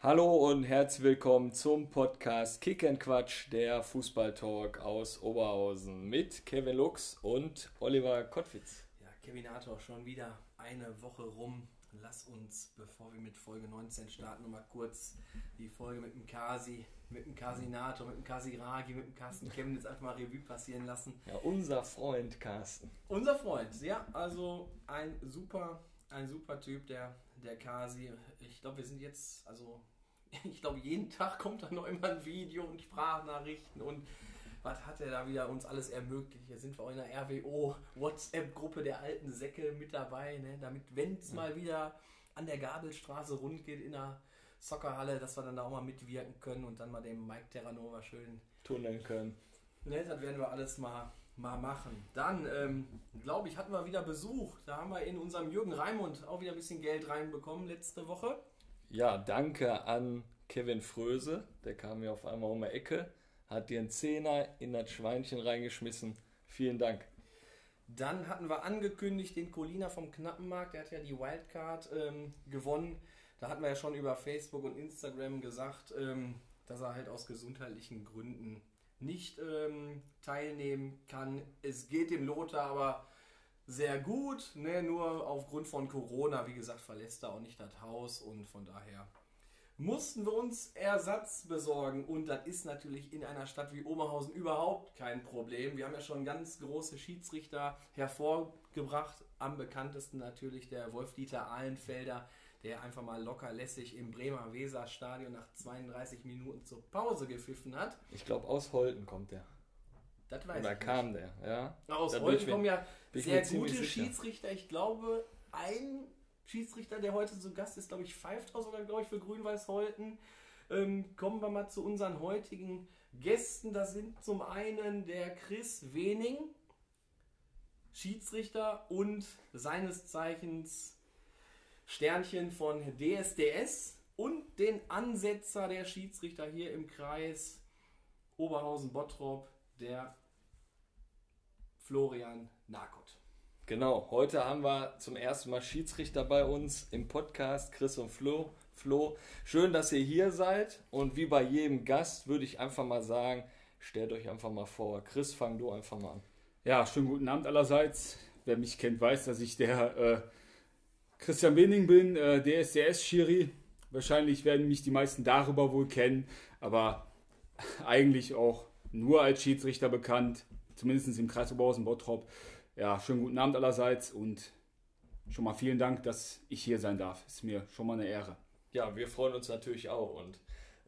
Hallo und herzlich willkommen zum Podcast Kick and Quatsch, der Fußballtalk aus Oberhausen mit Kevin Lux und Oliver Kottwitz. Ja, Kevinator, schon wieder eine Woche rum. Lass uns, bevor wir mit Folge 19 starten, nochmal kurz die Folge mit dem Kasi, mit dem Kasinator, mit dem Kasiragi, mit dem Carsten Chemnitz einfach mal Revue passieren lassen. Ja, unser Freund Carsten. Unser Freund, ja, also ein super, ein super Typ, der, der Kasi. Ich glaube, wir sind jetzt, also ich glaube, jeden Tag kommt da noch immer ein Video und Sprachnachrichten und was hat er da wieder uns alles ermöglicht. Hier sind wir auch in der RWO WhatsApp-Gruppe der alten Säcke mit dabei, ne? damit, wenn es mal wieder an der Gabelstraße rund geht in der Soccerhalle, dass wir dann da auch mal mitwirken können und dann mal dem Mike Terranova schön tunneln können. Ne, das werden wir alles mal, mal machen. Dann, ähm, glaube ich, hatten wir wieder Besuch. Da haben wir in unserem Jürgen Raimund auch wieder ein bisschen Geld reinbekommen letzte Woche. Ja, danke an Kevin Fröse. Der kam mir auf einmal um die Ecke, hat dir einen Zehner in das Schweinchen reingeschmissen. Vielen Dank. Dann hatten wir angekündigt den Colina vom Knappenmarkt. Der hat ja die Wildcard ähm, gewonnen. Da hatten wir ja schon über Facebook und Instagram gesagt, ähm, dass er halt aus gesundheitlichen Gründen nicht ähm, teilnehmen kann. Es geht dem Lothar aber sehr gut, ne? nur aufgrund von Corona, wie gesagt, verlässt er auch nicht das Haus und von daher mussten wir uns Ersatz besorgen und das ist natürlich in einer Stadt wie Oberhausen überhaupt kein Problem. Wir haben ja schon ganz große Schiedsrichter hervorgebracht, am bekanntesten natürlich der Wolf-Dieter Ahlenfelder, der einfach mal locker lässig im Bremer Weser-Stadion nach 32 Minuten zur Pause gepfiffen hat. Ich glaube, aus Holten kommt der. Das weiß Oder ich kam der, ja? Aus Da Holten kommen ja sehr gute. Schiedsrichter. Ich glaube, ein Schiedsrichter, der heute zu Gast ist, glaube ich, pfeift auch sogar, glaube ich, für Grün-Weiß Holten. Ähm, kommen wir mal zu unseren heutigen Gästen. Das sind zum einen der Chris Wening, Schiedsrichter und seines Zeichens Sternchen von DSDS und den Ansetzer der Schiedsrichter hier im Kreis Oberhausen-Bottrop, der Florian Nakot. Genau, heute haben wir zum ersten Mal Schiedsrichter bei uns im Podcast, Chris und Flo. Flo, schön, dass ihr hier seid und wie bei jedem Gast würde ich einfach mal sagen, stellt euch einfach mal vor. Chris, fang du einfach mal an. Ja, schönen guten Abend allerseits. Wer mich kennt, weiß, dass ich der äh, Christian Wening bin, äh, DSDS-Schiri. Wahrscheinlich werden mich die meisten darüber wohl kennen, aber eigentlich auch nur als Schiedsrichter bekannt, zumindest im Kreis Oberhausen-Bottrop. Ja, schönen guten Abend allerseits und schon mal vielen Dank, dass ich hier sein darf. Ist mir schon mal eine Ehre. Ja, wir freuen uns natürlich auch und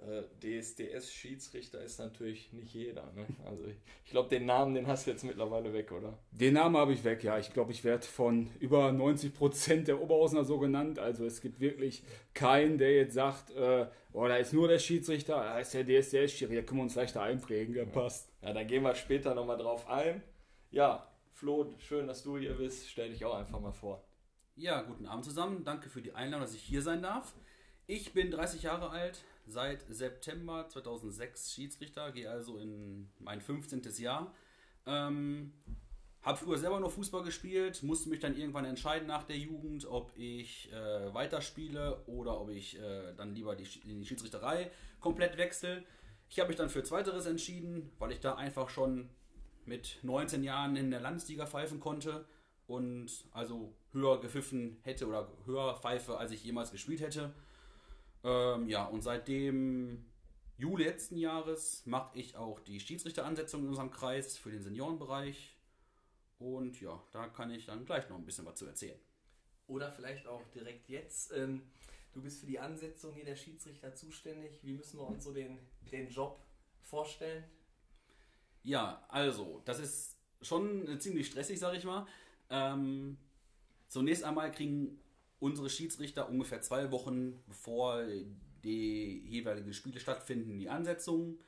äh, DSDS-Schiedsrichter ist natürlich nicht jeder. Ne? Also ich, ich glaube, den Namen, den hast du jetzt mittlerweile weg, oder? Den Namen habe ich weg, ja. Ich glaube, ich werde von über 90 Prozent der Oberhausener so genannt. Also es gibt wirklich keinen, der jetzt sagt, äh, oh, da ist nur der Schiedsrichter, da ist der DSDS-Schiri, da können wir uns leichter einprägen, der passt. Ja, da gehen wir später nochmal drauf ein. Ja, Flo, schön, dass du hier bist. Stell dich auch einfach mal vor. Ja, guten Abend zusammen. Danke für die Einladung, dass ich hier sein darf. Ich bin 30 Jahre alt, seit September 2006 Schiedsrichter, gehe also in mein 15. Jahr. Ähm, habe früher selber nur Fußball gespielt, musste mich dann irgendwann entscheiden nach der Jugend, ob ich äh, weiterspiele oder ob ich äh, dann lieber die, die Schiedsrichterei komplett wechsle. Ich habe mich dann für Zweiteres entschieden, weil ich da einfach schon mit 19 Jahren in der Landesliga pfeifen konnte und also höher gepfiffen hätte oder höher pfeife, als ich jemals gespielt hätte. Ähm, ja, und seitdem Juli letzten Jahres mache ich auch die Schiedsrichteransetzung in unserem Kreis für den Seniorenbereich. Und ja, da kann ich dann gleich noch ein bisschen was zu erzählen. Oder vielleicht auch direkt jetzt. Ähm, du bist für die Ansetzung hier der Schiedsrichter zuständig. Wie müssen wir uns so den, den Job vorstellen? Ja, also, das ist schon äh, ziemlich stressig, sag ich mal. Ähm, zunächst einmal kriegen unsere Schiedsrichter ungefähr zwei Wochen bevor die jeweiligen Spiele stattfinden, die Ansetzung.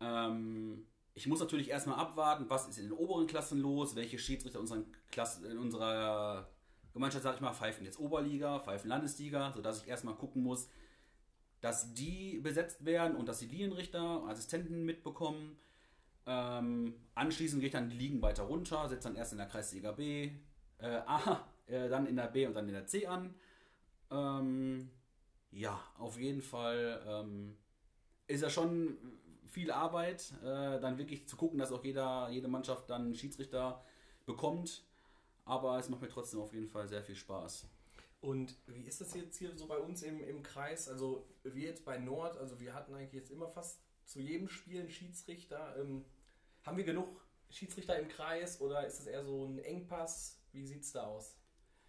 Ähm, ich muss natürlich erstmal abwarten, was ist in den oberen Klassen los, welche Schiedsrichter unseren Klassen, in unserer Gemeinschaft, sag ich mal, pfeifen jetzt Oberliga, pfeifen Landesliga, sodass ich erstmal gucken muss, dass die besetzt werden und dass die Linienrichter, Assistenten mitbekommen. Ähm, anschließend gehe ich dann die Ligen weiter runter, setze dann erst in der Kreisliga B, äh, A, äh, dann in der B und dann in der C an. Ähm, Ja, auf jeden Fall ähm, ist ja schon viel Arbeit, äh, dann wirklich zu gucken, dass auch jeder, jede Mannschaft dann einen Schiedsrichter bekommt. Aber es macht mir trotzdem auf jeden Fall sehr viel Spaß. Und wie ist das jetzt hier so bei uns im, im Kreis? Also wir jetzt bei Nord, also wir hatten eigentlich jetzt immer fast zu jedem Spiel einen Schiedsrichter. Ähm, haben wir genug Schiedsrichter im Kreis oder ist das eher so ein Engpass? Wie sieht es da aus?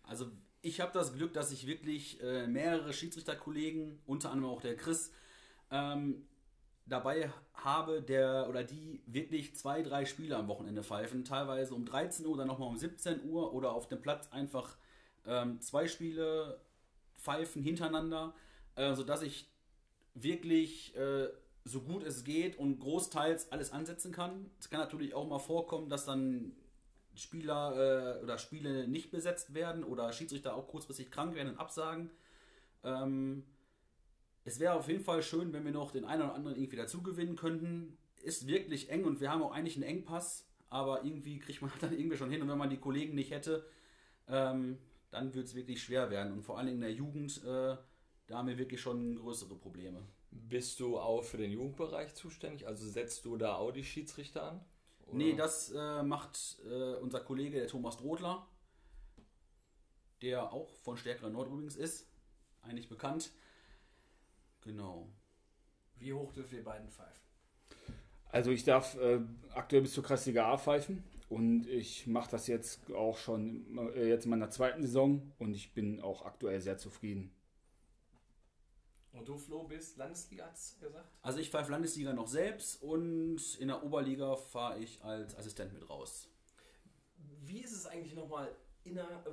Also ich habe das Glück, dass ich wirklich äh, mehrere Schiedsrichterkollegen, unter anderem auch der Chris, ähm, dabei habe, der oder die wirklich zwei, drei Spiele am Wochenende pfeifen. Teilweise um 13 Uhr, dann nochmal um 17 Uhr oder auf dem Platz einfach ähm, zwei Spiele pfeifen hintereinander, äh, sodass ich wirklich äh, so gut es geht und großteils alles ansetzen kann. Es kann natürlich auch mal vorkommen, dass dann Spieler äh, oder Spiele nicht besetzt werden oder Schiedsrichter auch kurzfristig krank werden und absagen. Ähm, es wäre auf jeden Fall schön, wenn wir noch den einen oder anderen irgendwie dazu gewinnen könnten. Ist wirklich eng und wir haben auch eigentlich einen Engpass, aber irgendwie kriegt man dann irgendwie schon hin. Und wenn man die Kollegen nicht hätte, ähm, dann wird es wirklich schwer werden. Und vor allem in der Jugend, äh, da haben wir wirklich schon größere Probleme. Bist du auch für den Jugendbereich zuständig? Also setzt du da auch die Schiedsrichter an? Oder? Nee, das äh, macht äh, unser Kollege, der Thomas Drodler, der auch von Stärkerer Nord übrigens ist, eigentlich bekannt. Genau. Wie hoch dürfen wir beiden pfeifen? Also ich darf äh, aktuell bis zur Kreisliga A pfeifen und ich mache das jetzt auch schon äh, jetzt in meiner zweiten Saison und ich bin auch aktuell sehr zufrieden. Und du, Flo, bist Landesliga, hast gesagt? Also ich pfeife Landesliga noch selbst und in der Oberliga fahre ich als Assistent mit raus. Wie ist es eigentlich nochmal in der,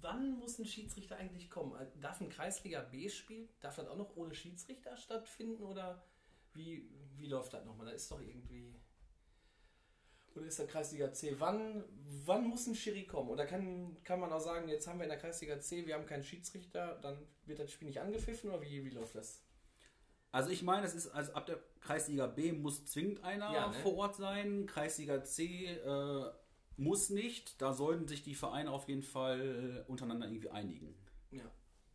wann muss ein Schiedsrichter eigentlich kommen? Darf ein Kreisliga B-Spiel, darf das auch noch ohne Schiedsrichter stattfinden oder wie, wie läuft das nochmal? Da ist doch irgendwie oder ist der Kreisliga C? Wann, wann muss ein Schiri kommen? Oder kann, kann man auch sagen, jetzt haben wir in der Kreisliga C, wir haben keinen Schiedsrichter, dann wird das Spiel nicht angepfiffen oder wie, wie läuft das? Also ich meine, es ist also ab der Kreisliga B muss zwingend einer ja, ne? vor Ort sein. Kreisliga C äh, muss nicht. Da sollten sich die Vereine auf jeden Fall untereinander irgendwie einigen. Ja,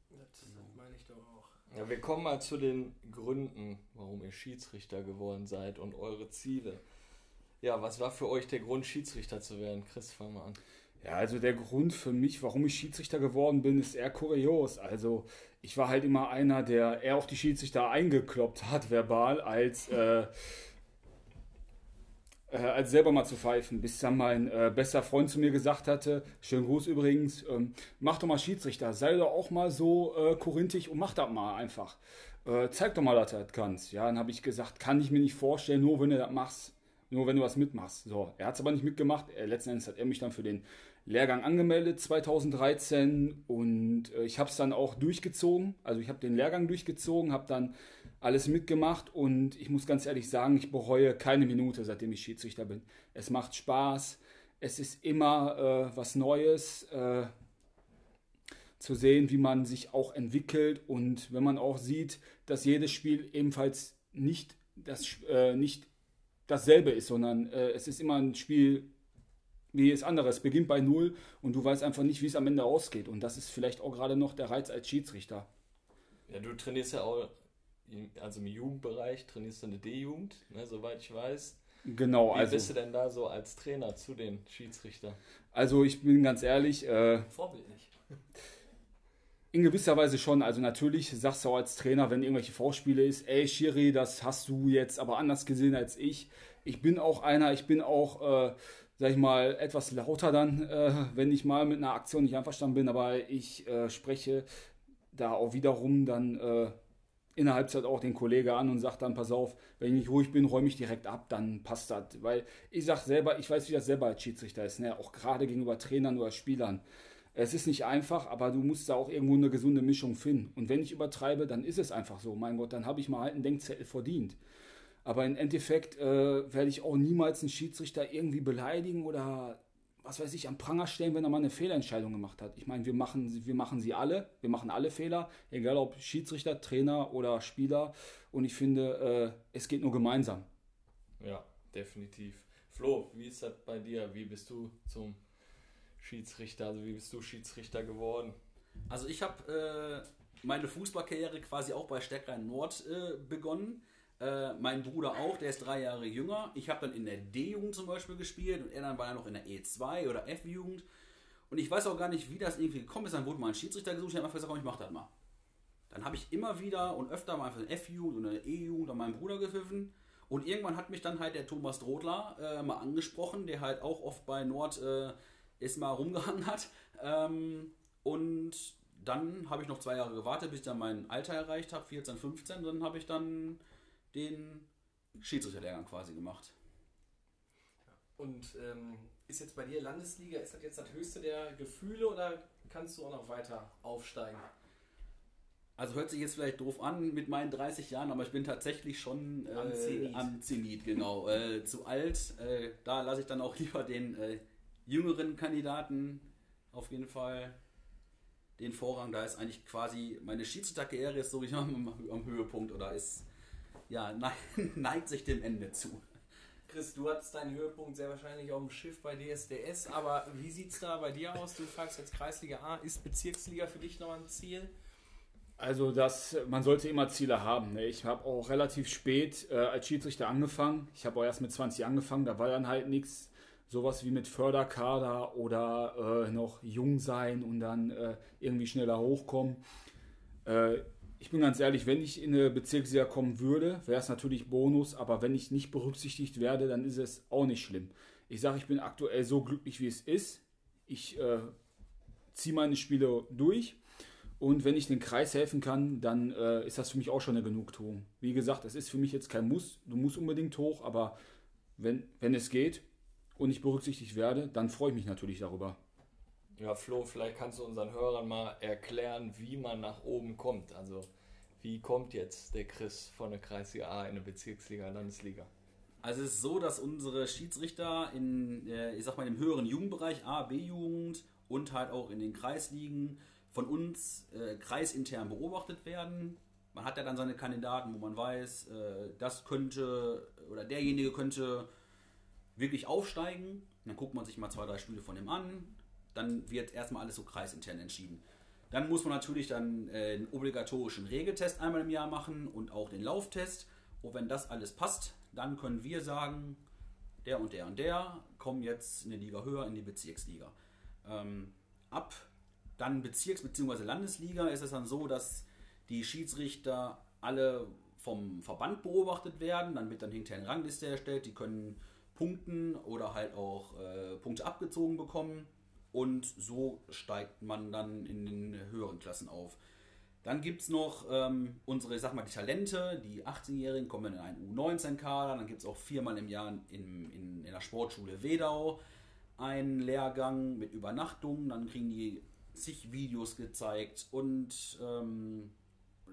das genau. meine ich doch auch. Ja, wir kommen mal zu den Gründen, warum ihr Schiedsrichter geworden seid und eure Ziele. Ja, was war für euch der Grund, Schiedsrichter zu werden? Chris, fang mal an. Ja, also der Grund für mich, warum ich Schiedsrichter geworden bin, ist eher kurios. Also ich war halt immer einer, der eher auf die Schiedsrichter eingekloppt hat, verbal, als, äh, äh, als selber mal zu pfeifen. Bis dann mein äh, bester Freund zu mir gesagt hatte, schönen Gruß übrigens, ähm, mach doch mal Schiedsrichter, sei doch auch mal so äh, korinthisch und mach das mal einfach. Äh, zeig doch mal, dass du das kannst. Ja, dann habe ich gesagt, kann ich mir nicht vorstellen, nur wenn du das machst nur wenn du was mitmachst. So, er hat es aber nicht mitgemacht. Er, letzten Endes hat er mich dann für den Lehrgang angemeldet 2013 und äh, ich habe es dann auch durchgezogen. Also ich habe den Lehrgang durchgezogen, habe dann alles mitgemacht und ich muss ganz ehrlich sagen, ich bereue keine Minute, seitdem ich Schiedsrichter bin. Es macht Spaß, es ist immer äh, was Neues. Äh, zu sehen, wie man sich auch entwickelt und wenn man auch sieht, dass jedes Spiel ebenfalls nicht, das, äh, nicht dasselbe ist, sondern äh, es ist immer ein Spiel wie es andere. Es beginnt bei Null und du weißt einfach nicht, wie es am Ende ausgeht. Und das ist vielleicht auch gerade noch der Reiz als Schiedsrichter. Ja, du trainierst ja auch, also im Jugendbereich trainierst du eine D-Jugend, ne, soweit ich weiß. Genau, Wie also. Bist du denn da so als Trainer zu den Schiedsrichtern? Also ich bin ganz ehrlich. Äh, Vorbildlich. In gewisser Weise schon. Also natürlich sagst du auch als Trainer, wenn irgendwelche Vorspiele ist, ey Schiri, das hast du jetzt aber anders gesehen als ich. Ich bin auch einer, ich bin auch, äh, sag ich mal, etwas lauter dann, äh, wenn ich mal mit einer Aktion nicht einverstanden bin, aber ich äh, spreche da auch wiederum dann äh, in der Halbzeit auch den Kollege an und sage dann, pass auf, wenn ich nicht ruhig bin, räume ich direkt ab, dann passt das. Weil ich sag selber, ich weiß, wie das selber als Schiedsrichter ist, ne? auch gerade gegenüber Trainern oder Spielern. Es ist nicht einfach, aber du musst da auch irgendwo eine gesunde Mischung finden. Und wenn ich übertreibe, dann ist es einfach so. Mein Gott, dann habe ich mal halt einen Denkzettel verdient. Aber im Endeffekt äh, werde ich auch niemals einen Schiedsrichter irgendwie beleidigen oder was weiß ich, am Pranger stellen, wenn er mal eine Fehlentscheidung gemacht hat. Ich meine, wir machen, wir machen sie alle, wir machen alle Fehler, egal ob Schiedsrichter, Trainer oder Spieler. Und ich finde, äh, es geht nur gemeinsam. Ja, definitiv. Flo, wie ist das bei dir? Wie bist du zum Schiedsrichter? Also wie bist du Schiedsrichter geworden? Also ich habe meine Fußballkarriere quasi auch bei Steckrhein Nord äh, begonnen. Äh, mein Bruder auch, der ist drei Jahre jünger. Ich habe dann in der D-Jugend zum Beispiel gespielt und er dann war ja noch in der E2 oder F-Jugend. Und ich weiß auch gar nicht, wie das irgendwie gekommen ist. Dann wurde mal ein Schiedsrichter gesucht. Ich habe einfach gesagt, komm, ich mach das mal. Dann habe ich immer wieder und öfter mal einfach in F-Jugend und in der E-Jugend an meinen Bruder gepfiffen. Und irgendwann hat mich dann halt der Thomas Drodler äh, mal angesprochen, der halt auch oft bei Nord äh, ist mal rumgehangen hat. Ähm, und dann habe ich noch zwei Jahre gewartet, bis ich dann mein Alter erreicht habe, 14, 15. Dann habe ich dann den Schiedsrichterlehrgang quasi gemacht. Und ähm, ist jetzt bei dir Landesliga, ist das jetzt das höchste der Gefühle oder kannst du auch noch weiter aufsteigen? Also hört sich jetzt vielleicht doof an mit meinen 30 Jahren, aber ich bin tatsächlich schon äh, Am Zenit. am Zenit, genau. äh, zu alt. Äh, da lasse ich dann auch lieber den äh, jüngeren Kandidaten auf jeden Fall den Vorrang. Da ist eigentlich quasi meine Schiedsrichterkarriere ist so am, am Höhepunkt oder ist ja ne- neigt sich dem Ende zu. Chris, du hattest deinen Höhepunkt sehr wahrscheinlich auf dem Schiff bei DSDS, aber wie sieht es da bei dir aus? Du fragst jetzt Kreisliga A, ist Bezirksliga für dich noch ein Ziel? Also das, man sollte immer Ziele haben. Ne? Ich habe auch relativ spät äh, als Schiedsrichter angefangen. Ich habe auch erst mit 20 angefangen, da war dann halt nichts. Sowas wie mit Förderkader oder äh, noch jung sein und dann äh, irgendwie schneller hochkommen. Äh, ich bin ganz ehrlich, wenn ich in eine Bezirksliga kommen würde, wäre es natürlich Bonus, aber wenn ich nicht berücksichtigt werde, dann ist es auch nicht schlimm. Ich sage, ich bin aktuell so glücklich, wie es ist. Ich äh, ziehe meine Spiele durch und wenn ich den Kreis helfen kann, dann äh, ist das für mich auch schon eine Genugtuung. Wie gesagt, es ist für mich jetzt kein Muss. Du musst unbedingt hoch, aber wenn, wenn es geht und ich berücksichtigt werde, dann freue ich mich natürlich darüber. Ja, Flo, vielleicht kannst du unseren Hörern mal erklären, wie man nach oben kommt. Also, wie kommt jetzt der Chris von der Kreisliga A in eine Bezirksliga, Landesliga? Also es ist so, dass unsere Schiedsrichter in, äh, ich sag mal, im höheren Jugendbereich, A, B-Jugend und halt auch in den Kreisligen von uns äh, kreisintern beobachtet werden. Man hat ja dann seine Kandidaten, wo man weiß, äh, das könnte oder derjenige könnte wirklich aufsteigen. Dann guckt man sich mal zwei, drei Spiele von ihm an. Dann wird erstmal alles so kreisintern entschieden. Dann muss man natürlich dann äh, einen obligatorischen Regeltest einmal im Jahr machen und auch den Lauftest. Und wenn das alles passt, dann können wir sagen, der und der und der kommen jetzt eine Liga höher in die Bezirksliga. Ähm, ab dann Bezirks- bzw. Landesliga ist es dann so, dass die Schiedsrichter alle vom Verband beobachtet werden. Dann wird dann hinterher eine Rangliste erstellt. Die können punkten oder halt auch äh, Punkte abgezogen bekommen. Und so steigt man dann in den höheren Klassen auf. Dann gibt es noch ähm, unsere, sag mal, die Talente. Die 18-Jährigen kommen in einen U19-Kader. Dann gibt es auch viermal im Jahr in, in, in der Sportschule Wedau einen Lehrgang mit Übernachtung. Dann kriegen die zig Videos gezeigt und ähm,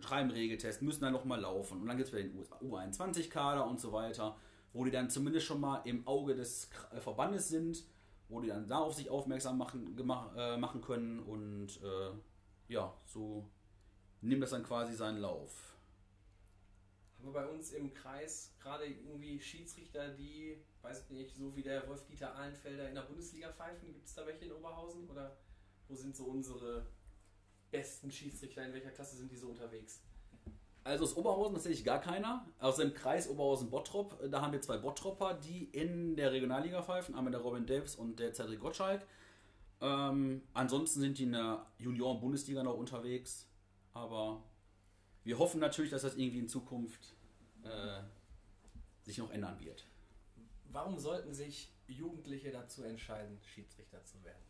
schreiben Regeltest, müssen dann nochmal laufen. Und dann gibt es den U21-Kader und so weiter, wo die dann zumindest schon mal im Auge des Verbandes sind, wo die dann darauf sich aufmerksam machen, gemach, äh, machen können und äh, ja, so nimmt das dann quasi seinen Lauf. Haben wir bei uns im Kreis gerade irgendwie Schiedsrichter, die, weiß nicht, so wie der Wolf-Dieter Ahlenfelder in der Bundesliga pfeifen? Gibt es da welche in Oberhausen? Oder wo sind so unsere besten Schiedsrichter? In welcher Klasse sind die so unterwegs? Also aus Oberhausen tatsächlich gar keiner. Aus dem Kreis Oberhausen-Bottrop, äh, da haben wir zwei Bottropper, die in der Regionalliga pfeifen. Einmal der Robin Davis und der Cedric Gottschalk. Ähm, ansonsten sind die in der Junioren-Bundesliga noch unterwegs. Aber wir hoffen natürlich, dass das irgendwie in Zukunft äh, sich noch ändern wird. Warum sollten sich Jugendliche dazu entscheiden, Schiedsrichter zu werden?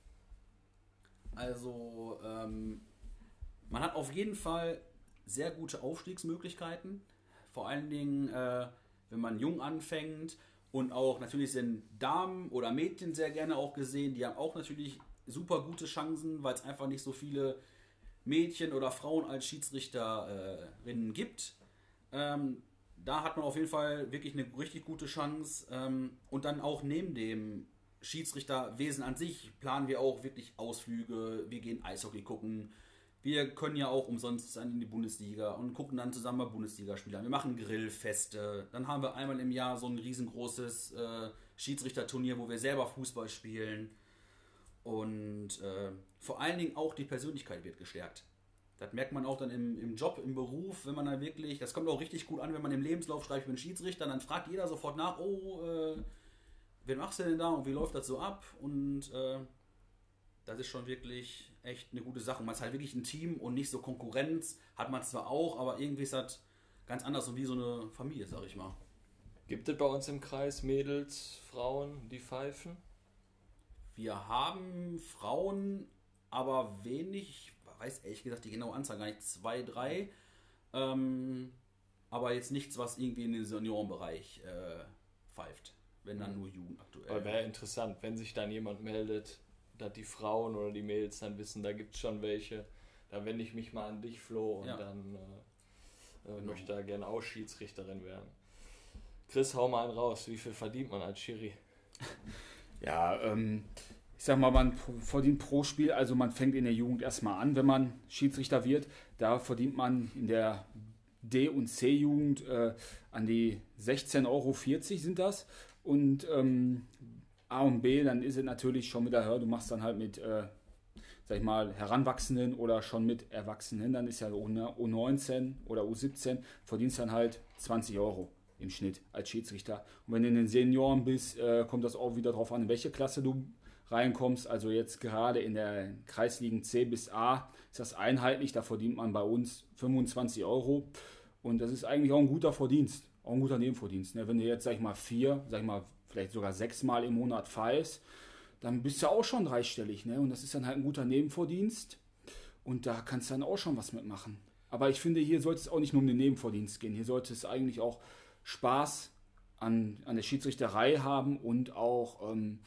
Also, ähm, man hat auf jeden Fall sehr gute Aufstiegsmöglichkeiten. Vor allen Dingen, äh, wenn man jung anfängt. Und auch natürlich sind Damen oder Mädchen sehr gerne auch gesehen. Die haben auch natürlich super gute Chancen, weil es einfach nicht so viele Mädchen oder Frauen als Schiedsrichterinnen gibt. Ähm, da hat man auf jeden Fall wirklich eine richtig gute Chance. Ähm, und dann auch neben dem Schiedsrichterwesen an sich planen wir auch wirklich Ausflüge. Wir gehen Eishockey gucken. Wir können ja auch umsonst dann in die Bundesliga und gucken dann zusammen bei Bundesligaspielern. Wir machen Grillfeste. Dann haben wir einmal im Jahr so ein riesengroßes äh, Schiedsrichterturnier, wo wir selber Fußball spielen. Und äh, vor allen Dingen auch die Persönlichkeit wird gestärkt. Das merkt man auch dann im, im Job, im Beruf, wenn man dann wirklich, das kommt auch richtig gut an, wenn man im Lebenslauf schreibt, ich bin Schiedsrichter, dann fragt jeder sofort nach, oh, äh, wen machst du denn da und wie läuft das so ab? Und äh, das ist schon wirklich echt eine gute Sache. man ist halt wirklich ein Team und nicht so Konkurrenz, hat man zwar auch, aber irgendwie ist das ganz anders und wie so eine Familie, sag ich mal. Gibt es bei uns im Kreis Mädels, Frauen, die pfeifen? Wir haben Frauen, aber wenig, ich weiß ehrlich gesagt die genaue Anzahl gar nicht, zwei, drei. Ähm, aber jetzt nichts, was irgendwie in den Seniorenbereich äh, pfeift. Wenn dann nur Jugend aktuell. Wäre interessant, wenn sich dann jemand meldet, dass die Frauen oder die Mädels dann wissen, da gibt es schon welche. Da wende ich mich mal an dich, Flo, und ja. dann äh, äh, genau. möchte da gerne auch Schiedsrichterin werden. Chris, hau mal einen raus. Wie viel verdient man als Schiri? Ja, ähm, ich sag mal, man verdient pro Spiel, also man fängt in der Jugend erstmal an, wenn man Schiedsrichter wird. Da verdient man in der D- und C-Jugend äh, an die 16,40 Euro sind das. Und ähm, A und B, dann ist es natürlich schon wieder höher. Du machst dann halt mit, äh, sag ich mal, Heranwachsenden oder schon mit Erwachsenen. Dann ist ja U19 oder U17, verdienst dann halt 20 Euro im Schnitt als Schiedsrichter. Und wenn du in den Senioren bist, äh, kommt das auch wieder darauf an, in welche Klasse du reinkommst. Also jetzt gerade in der Kreisligen C bis A ist das einheitlich. Da verdient man bei uns 25 Euro. Und das ist eigentlich auch ein guter Verdienst, auch ein guter Nebenverdienst. Ne? Wenn du jetzt, sag ich mal, vier, sag ich mal, vielleicht sogar sechsmal im Monat pfeifst, dann bist du auch schon dreistellig. Ne? Und das ist dann halt ein guter Nebenverdienst. Und da kannst du dann auch schon was mitmachen. Aber ich finde, hier sollte es auch nicht nur um den Nebenverdienst gehen. Hier sollte es eigentlich auch Spaß an, an der Schiedsrichterei haben und auch ähm,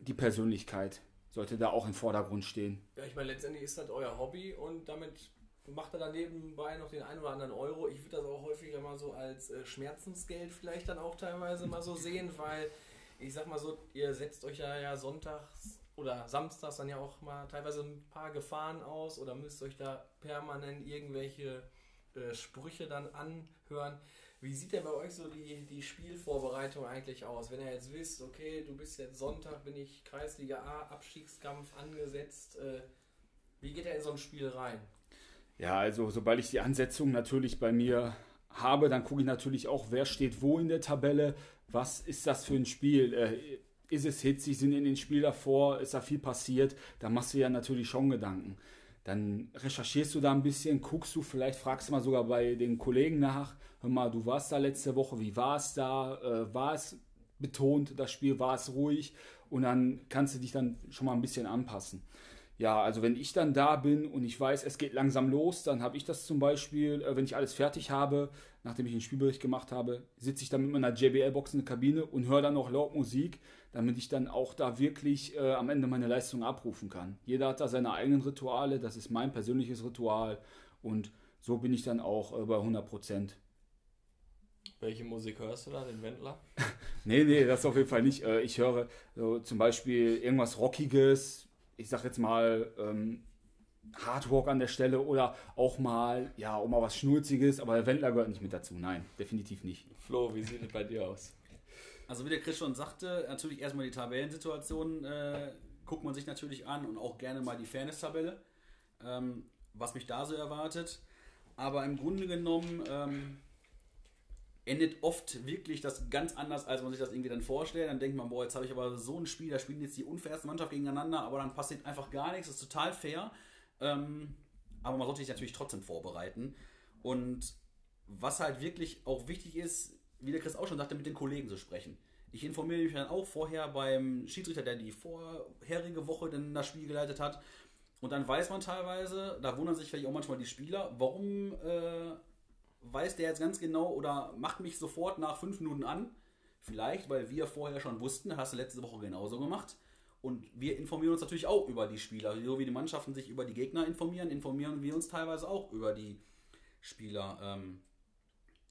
die Persönlichkeit sollte da auch im Vordergrund stehen. Ja, ich meine, letztendlich ist das euer Hobby und damit macht er dann nebenbei noch den einen oder anderen Euro. Ich würde das auch häufiger mal so als äh, Schmerzensgeld vielleicht dann auch teilweise mal so sehen, weil ich sag mal so, ihr setzt euch ja, ja sonntags oder samstags dann ja auch mal teilweise ein paar Gefahren aus oder müsst euch da permanent irgendwelche äh, Sprüche dann anhören. Wie sieht denn bei euch so die, die Spielvorbereitung eigentlich aus? Wenn ihr jetzt wisst, okay, du bist jetzt Sonntag, bin ich Kreisliga A, Abstiegskampf angesetzt. Äh, wie geht er in so ein Spiel rein? Ja, also sobald ich die Ansetzung natürlich bei mir habe, dann gucke ich natürlich auch, wer steht wo in der Tabelle, was ist das für ein Spiel. Äh, ist es hitzig, sind in den Spiel davor, ist da viel passiert, da machst du ja natürlich schon Gedanken. Dann recherchierst du da ein bisschen, guckst du, vielleicht fragst du mal sogar bei den Kollegen nach, hör mal, du warst da letzte Woche, wie war es da? Äh, war es betont, das Spiel, war es ruhig? Und dann kannst du dich dann schon mal ein bisschen anpassen. Ja, also wenn ich dann da bin und ich weiß, es geht langsam los, dann habe ich das zum Beispiel, äh, wenn ich alles fertig habe, nachdem ich einen Spielbericht gemacht habe, sitze ich dann mit meiner JBL-Box in der Kabine und höre dann noch laut Musik, damit ich dann auch da wirklich äh, am Ende meine Leistung abrufen kann. Jeder hat da seine eigenen Rituale, das ist mein persönliches Ritual und so bin ich dann auch äh, bei 100 Prozent. Welche Musik hörst du da, den Wendler? nee, nee, das auf jeden Fall nicht. Äh, ich höre so zum Beispiel irgendwas Rockiges, ich sag jetzt mal, ähm, Hardwork an der Stelle oder auch mal, ja, auch mal was Schnulziges, aber der Wendler gehört nicht mit dazu. Nein, definitiv nicht. Flo, wie sieht es bei dir aus? Also wie der Chris schon sagte, natürlich erstmal die Tabellensituation äh, guckt man sich natürlich an und auch gerne mal die Fairness-Tabelle, ähm, was mich da so erwartet. Aber im Grunde genommen ähm, endet oft wirklich das ganz anders, als man sich das irgendwie dann vorstellt. Dann denkt man, boah, jetzt habe ich aber so ein Spiel, da spielen jetzt die unfairste Mannschaft gegeneinander, aber dann passiert einfach gar nichts, ist total fair. Ähm, aber man sollte sich natürlich trotzdem vorbereiten. Und was halt wirklich auch wichtig ist, wie der Chris auch schon sagte, mit den Kollegen zu sprechen. Ich informiere mich dann auch vorher beim Schiedsrichter, der die vorherige Woche dann das Spiel geleitet hat. Und dann weiß man teilweise, da wundern sich vielleicht auch manchmal die Spieler, warum äh, weiß der jetzt ganz genau oder macht mich sofort nach fünf Minuten an. Vielleicht, weil wir vorher schon wussten, hast du letzte Woche genauso gemacht. Und wir informieren uns natürlich auch über die Spieler. So wie die Mannschaften sich über die Gegner informieren, informieren wir uns teilweise auch über die Spieler. Ähm.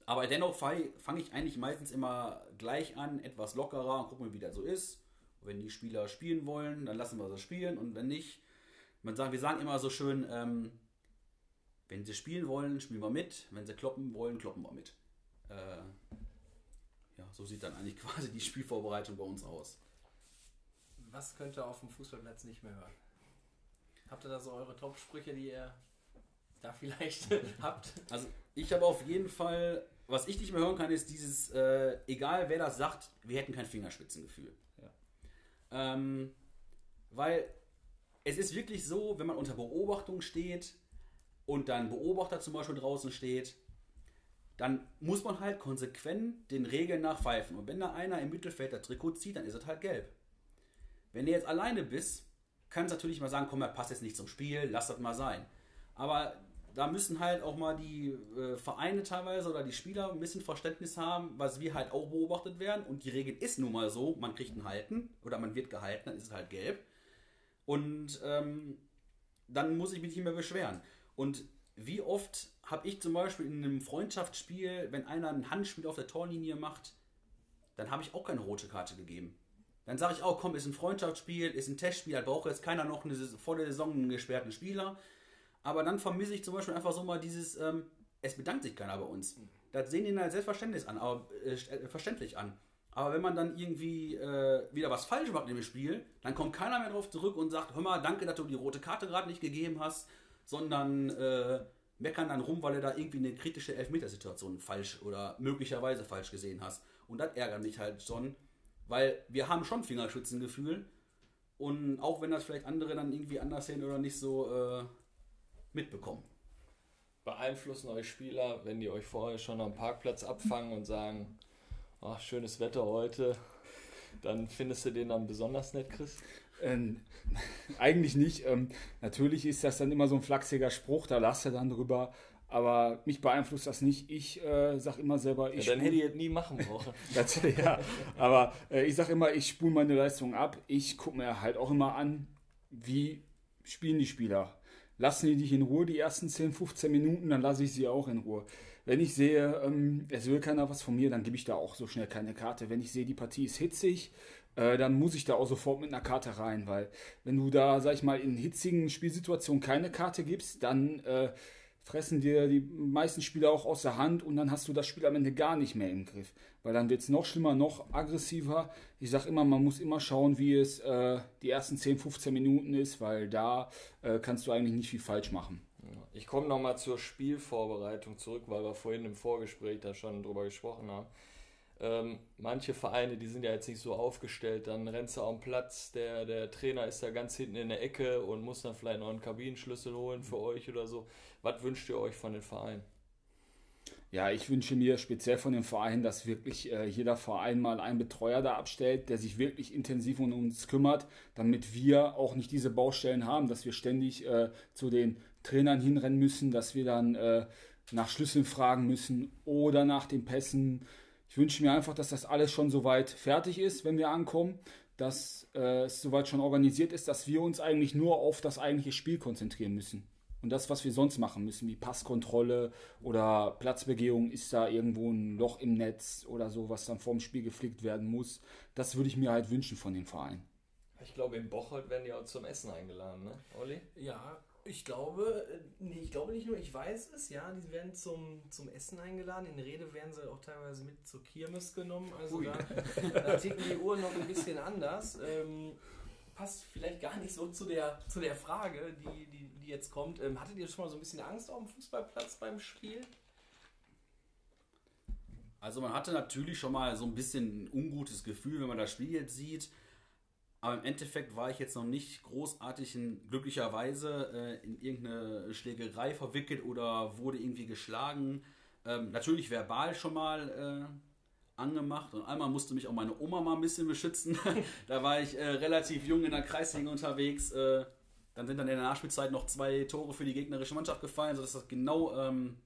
aber dennoch fange ich eigentlich meistens immer gleich an, etwas lockerer und gucken, wie das so ist. wenn die Spieler spielen wollen, dann lassen wir sie spielen. Und wenn nicht, man sagt, wir sagen immer so schön, ähm, wenn sie spielen wollen, spielen wir mit. Wenn sie kloppen wollen, kloppen wir mit. Äh, ja, so sieht dann eigentlich quasi die Spielvorbereitung bei uns aus. Was könnt ihr auf dem Fußballplatz nicht mehr hören? Habt ihr da so eure Top-Sprüche, die ihr da vielleicht habt. Also ich habe auf jeden Fall, was ich nicht mehr hören kann, ist dieses, äh, egal wer das sagt, wir hätten kein Fingerspitzengefühl. Ja. Ähm, weil es ist wirklich so, wenn man unter Beobachtung steht und dann Beobachter zum Beispiel draußen steht, dann muss man halt konsequent den Regeln nach pfeifen. Und wenn da einer im Mittelfeld das Trikot zieht, dann ist es halt gelb. Wenn du jetzt alleine bist, kannst du natürlich mal sagen, komm, das passt jetzt nicht zum Spiel, lass das mal sein. Aber da müssen halt auch mal die äh, Vereine teilweise oder die Spieler ein bisschen Verständnis haben, was wir halt auch beobachtet werden. Und die Regel ist nun mal so, man kriegt einen Halten oder man wird gehalten, dann ist es halt gelb. Und ähm, dann muss ich mich nicht mehr beschweren. Und wie oft habe ich zum Beispiel in einem Freundschaftsspiel, wenn einer ein Handspiel auf der Torlinie macht, dann habe ich auch keine rote Karte gegeben. Dann sage ich auch, komm, ist ein Freundschaftsspiel, ist ein Testspiel, da braucht jetzt keiner noch eine volle Saison einen gesperrten Spieler. Aber dann vermisse ich zum Beispiel einfach so mal dieses, ähm, es bedankt sich keiner bei uns. Das sehen die halt selbstverständlich an, aber, äh, äh, verständlich an. Aber wenn man dann irgendwie äh, wieder was falsch macht in dem Spiel, dann kommt keiner mehr drauf zurück und sagt, hör mal, danke, dass du die rote Karte gerade nicht gegeben hast, sondern äh, meckern dann rum, weil du da irgendwie eine kritische Elfmetersituation falsch oder möglicherweise falsch gesehen hast. Und das ärgert mich halt schon, weil wir haben schon Fingerschützengefühl und auch wenn das vielleicht andere dann irgendwie anders sehen oder nicht so äh, mitbekommen. Beeinflussen euch Spieler, wenn die euch vorher schon am Parkplatz abfangen und sagen, ach, schönes Wetter heute, dann findest du den dann besonders nett, Chris? Ähm, eigentlich nicht. Ähm, natürlich ist das dann immer so ein flachsiger Spruch, da lasst er dann drüber. Aber mich beeinflusst das nicht. Ich äh, sag immer selber, ich. Ja, dann hätte ich es nie machen brauchen. das, ja, aber äh, ich sag immer, ich spule meine Leistung ab. Ich gucke mir halt auch immer an, wie spielen die Spieler lassen die dich in Ruhe die ersten 10, 15 Minuten, dann lasse ich sie auch in Ruhe. Wenn ich sehe, ähm, es will keiner was von mir, dann gebe ich da auch so schnell keine Karte. Wenn ich sehe, die Partie ist hitzig, äh, dann muss ich da auch sofort mit einer Karte rein, weil wenn du da, sag ich mal, in hitzigen Spielsituationen keine Karte gibst, dann äh, fressen dir die meisten Spieler auch aus der Hand und dann hast du das Spiel am Ende gar nicht mehr im Griff. Weil dann wird es noch schlimmer, noch aggressiver. Ich sage immer, man muss immer schauen, wie es äh, die ersten 10, 15 Minuten ist, weil da äh, kannst du eigentlich nicht viel falsch machen. Ich komme nochmal zur Spielvorbereitung zurück, weil wir vorhin im Vorgespräch da schon drüber gesprochen haben. Ähm, manche Vereine, die sind ja jetzt nicht so aufgestellt, dann rennst du auf den Platz, der, der Trainer ist da ganz hinten in der Ecke und muss dann vielleicht noch einen Kabinenschlüssel holen für euch oder so. Was wünscht ihr euch von den Vereinen? Ja, ich wünsche mir speziell von den Vereinen, dass wirklich äh, jeder Verein mal einen Betreuer da abstellt, der sich wirklich intensiv um uns kümmert, damit wir auch nicht diese Baustellen haben, dass wir ständig äh, zu den Trainern hinrennen müssen, dass wir dann äh, nach Schlüsseln fragen müssen oder nach den Pässen. Ich wünsche mir einfach, dass das alles schon soweit fertig ist, wenn wir ankommen, dass äh, es soweit schon organisiert ist, dass wir uns eigentlich nur auf das eigentliche Spiel konzentrieren müssen. Und das, was wir sonst machen müssen, wie Passkontrolle oder Platzbegehung, ist da irgendwo ein Loch im Netz oder so, was dann vorm Spiel geflickt werden muss. Das würde ich mir halt wünschen von den Vereinen. Ich glaube, in Bocholt werden die auch zum Essen eingeladen, ne, Olli? Ja, ich glaube, äh, nee, ich glaube nicht nur, ich weiß es, ja, die werden zum, zum Essen eingeladen. In Rede werden sie auch teilweise mit zur Kirmes genommen. Also da, da, ticken die Uhren noch ein bisschen anders. Ähm, passt vielleicht gar nicht so zu der, zu der Frage, die, die, die jetzt kommt. Ähm, hattet ihr schon mal so ein bisschen Angst auf dem Fußballplatz beim Spiel? Also man hatte natürlich schon mal so ein bisschen ein ungutes Gefühl, wenn man das Spiel jetzt sieht. Aber im Endeffekt war ich jetzt noch nicht großartig in, glücklicherweise äh, in irgendeine Schlägerei verwickelt oder wurde irgendwie geschlagen. Ähm, natürlich verbal schon mal äh, angemacht und einmal musste mich auch meine Oma mal ein bisschen beschützen. da war ich äh, relativ jung in der Kreisliga unterwegs. Äh, dann sind dann in der Nachspielzeit noch zwei Tore für die gegnerische Mannschaft gefallen, sodass das genau ähm,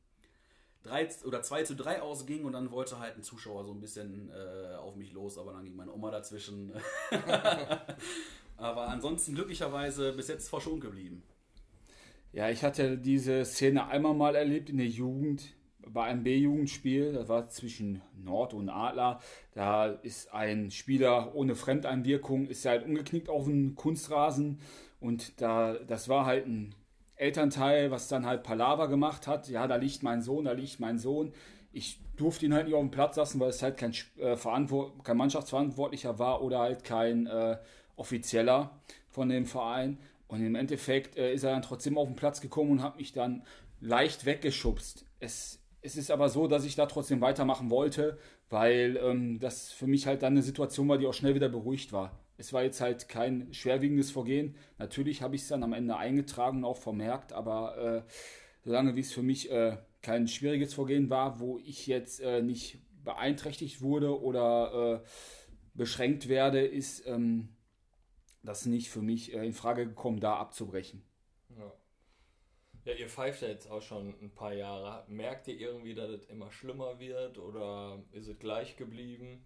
3 oder 2 zu 3 ausging und dann wollte halt ein Zuschauer so ein bisschen äh, auf mich los, aber dann ging meine Oma dazwischen. aber ansonsten glücklicherweise bis jetzt verschont geblieben. Ja, ich hatte diese Szene einmal mal erlebt in der Jugend bei einem B-Jugendspiel, das war zwischen Nord und Adler, da ist ein Spieler ohne Fremdeinwirkung, ist halt umgeknickt auf den Kunstrasen und da, das war halt ein Elternteil, was dann halt Palaver gemacht hat, ja, da liegt mein Sohn, da liegt mein Sohn. Ich durfte ihn halt nicht auf den Platz lassen, weil es halt kein, äh, kein Mannschaftsverantwortlicher war oder halt kein äh, Offizieller von dem Verein. Und im Endeffekt äh, ist er dann trotzdem auf den Platz gekommen und hat mich dann leicht weggeschubst. Es, es ist aber so, dass ich da trotzdem weitermachen wollte, weil ähm, das für mich halt dann eine Situation war, die auch schnell wieder beruhigt war. Es war jetzt halt kein schwerwiegendes Vorgehen. Natürlich habe ich es dann am Ende eingetragen und auch vermerkt, aber äh, solange wie es für mich äh, kein schwieriges Vorgehen war, wo ich jetzt äh, nicht beeinträchtigt wurde oder äh, beschränkt werde, ist ähm, das nicht für mich äh, in Frage gekommen, da abzubrechen. Ja. ja, ihr pfeift ja jetzt auch schon ein paar Jahre. Merkt ihr irgendwie, dass es immer schlimmer wird oder ist es gleich geblieben?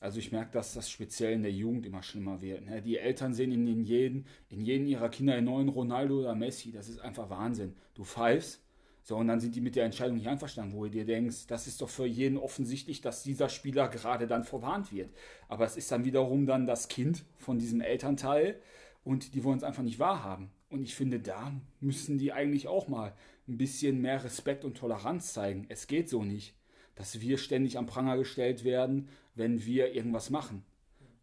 Also ich merke, dass das speziell in der Jugend immer schlimmer wird. Ne? Die Eltern sehen in jeden, in jeden ihrer Kinder einen neuen Ronaldo oder Messi. Das ist einfach Wahnsinn. Du pfeifst, so und dann sind die mit der Entscheidung nicht einverstanden, wo du dir denkst, das ist doch für jeden offensichtlich, dass dieser Spieler gerade dann verwarnt wird. Aber es ist dann wiederum dann das Kind von diesem Elternteil und die wollen es einfach nicht wahrhaben. Und ich finde, da müssen die eigentlich auch mal ein bisschen mehr Respekt und Toleranz zeigen. Es geht so nicht, dass wir ständig am Pranger gestellt werden wenn wir irgendwas machen.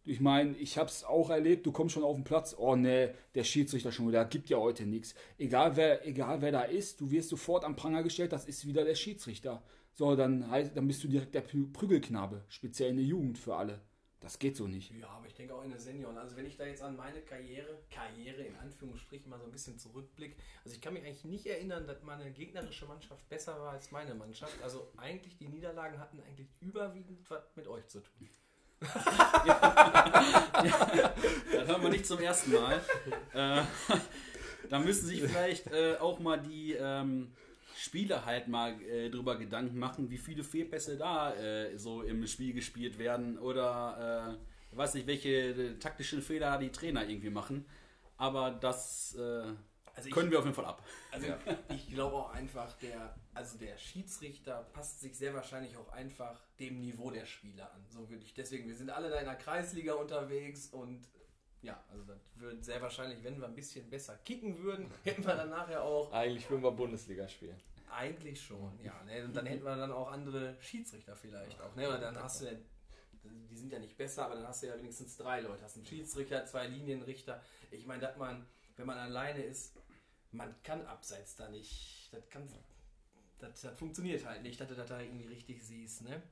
Ich meine, ich habe es auch erlebt, du kommst schon auf den Platz, oh ne, der Schiedsrichter schon wieder, gibt ja heute nichts. Egal wer, egal wer da ist, du wirst sofort am Pranger gestellt, das ist wieder der Schiedsrichter. So, dann, dann bist du direkt der Prügelknabe, speziell in der Jugend für alle. Das geht so nicht. Ja, aber ich denke auch in der Senioren. Also wenn ich da jetzt an meine Karriere, Karriere in Anführungsstrichen mal so ein bisschen zurückblicke, also ich kann mich eigentlich nicht erinnern, dass meine gegnerische Mannschaft besser war als meine Mannschaft. Also eigentlich die Niederlagen hatten eigentlich überwiegend was mit euch zu tun. ja, das hören wir nicht zum ersten Mal. Äh, da müssen sich vielleicht äh, auch mal die ähm, Spieler halt mal äh, drüber Gedanken machen, wie viele Fehlpässe da äh, so im Spiel gespielt werden oder äh, weiß nicht, welche äh, taktischen Fehler die Trainer irgendwie machen. Aber das äh, also können ich, wir auf jeden Fall ab. Also ja. ich glaube auch einfach, der, also der Schiedsrichter passt sich sehr wahrscheinlich auch einfach dem Niveau der Spieler an. So würde ich. Deswegen, wir sind alle in einer Kreisliga unterwegs und ja, also das würde sehr wahrscheinlich, wenn wir ein bisschen besser kicken würden, hätten wir dann nachher auch. Eigentlich würden wir Bundesliga spielen. Eigentlich schon, ja. Ne? Und dann hätten wir dann auch andere Schiedsrichter vielleicht auch. Ne? Oder dann hast du ja, die sind ja nicht besser, aber dann hast du ja wenigstens drei Leute. Hast einen Schiedsrichter, zwei Linienrichter. Ich meine, dass man, wenn man alleine ist, man kann abseits da nicht. Das kann. Das, das funktioniert halt nicht, dass du das da irgendwie richtig siehst, ne?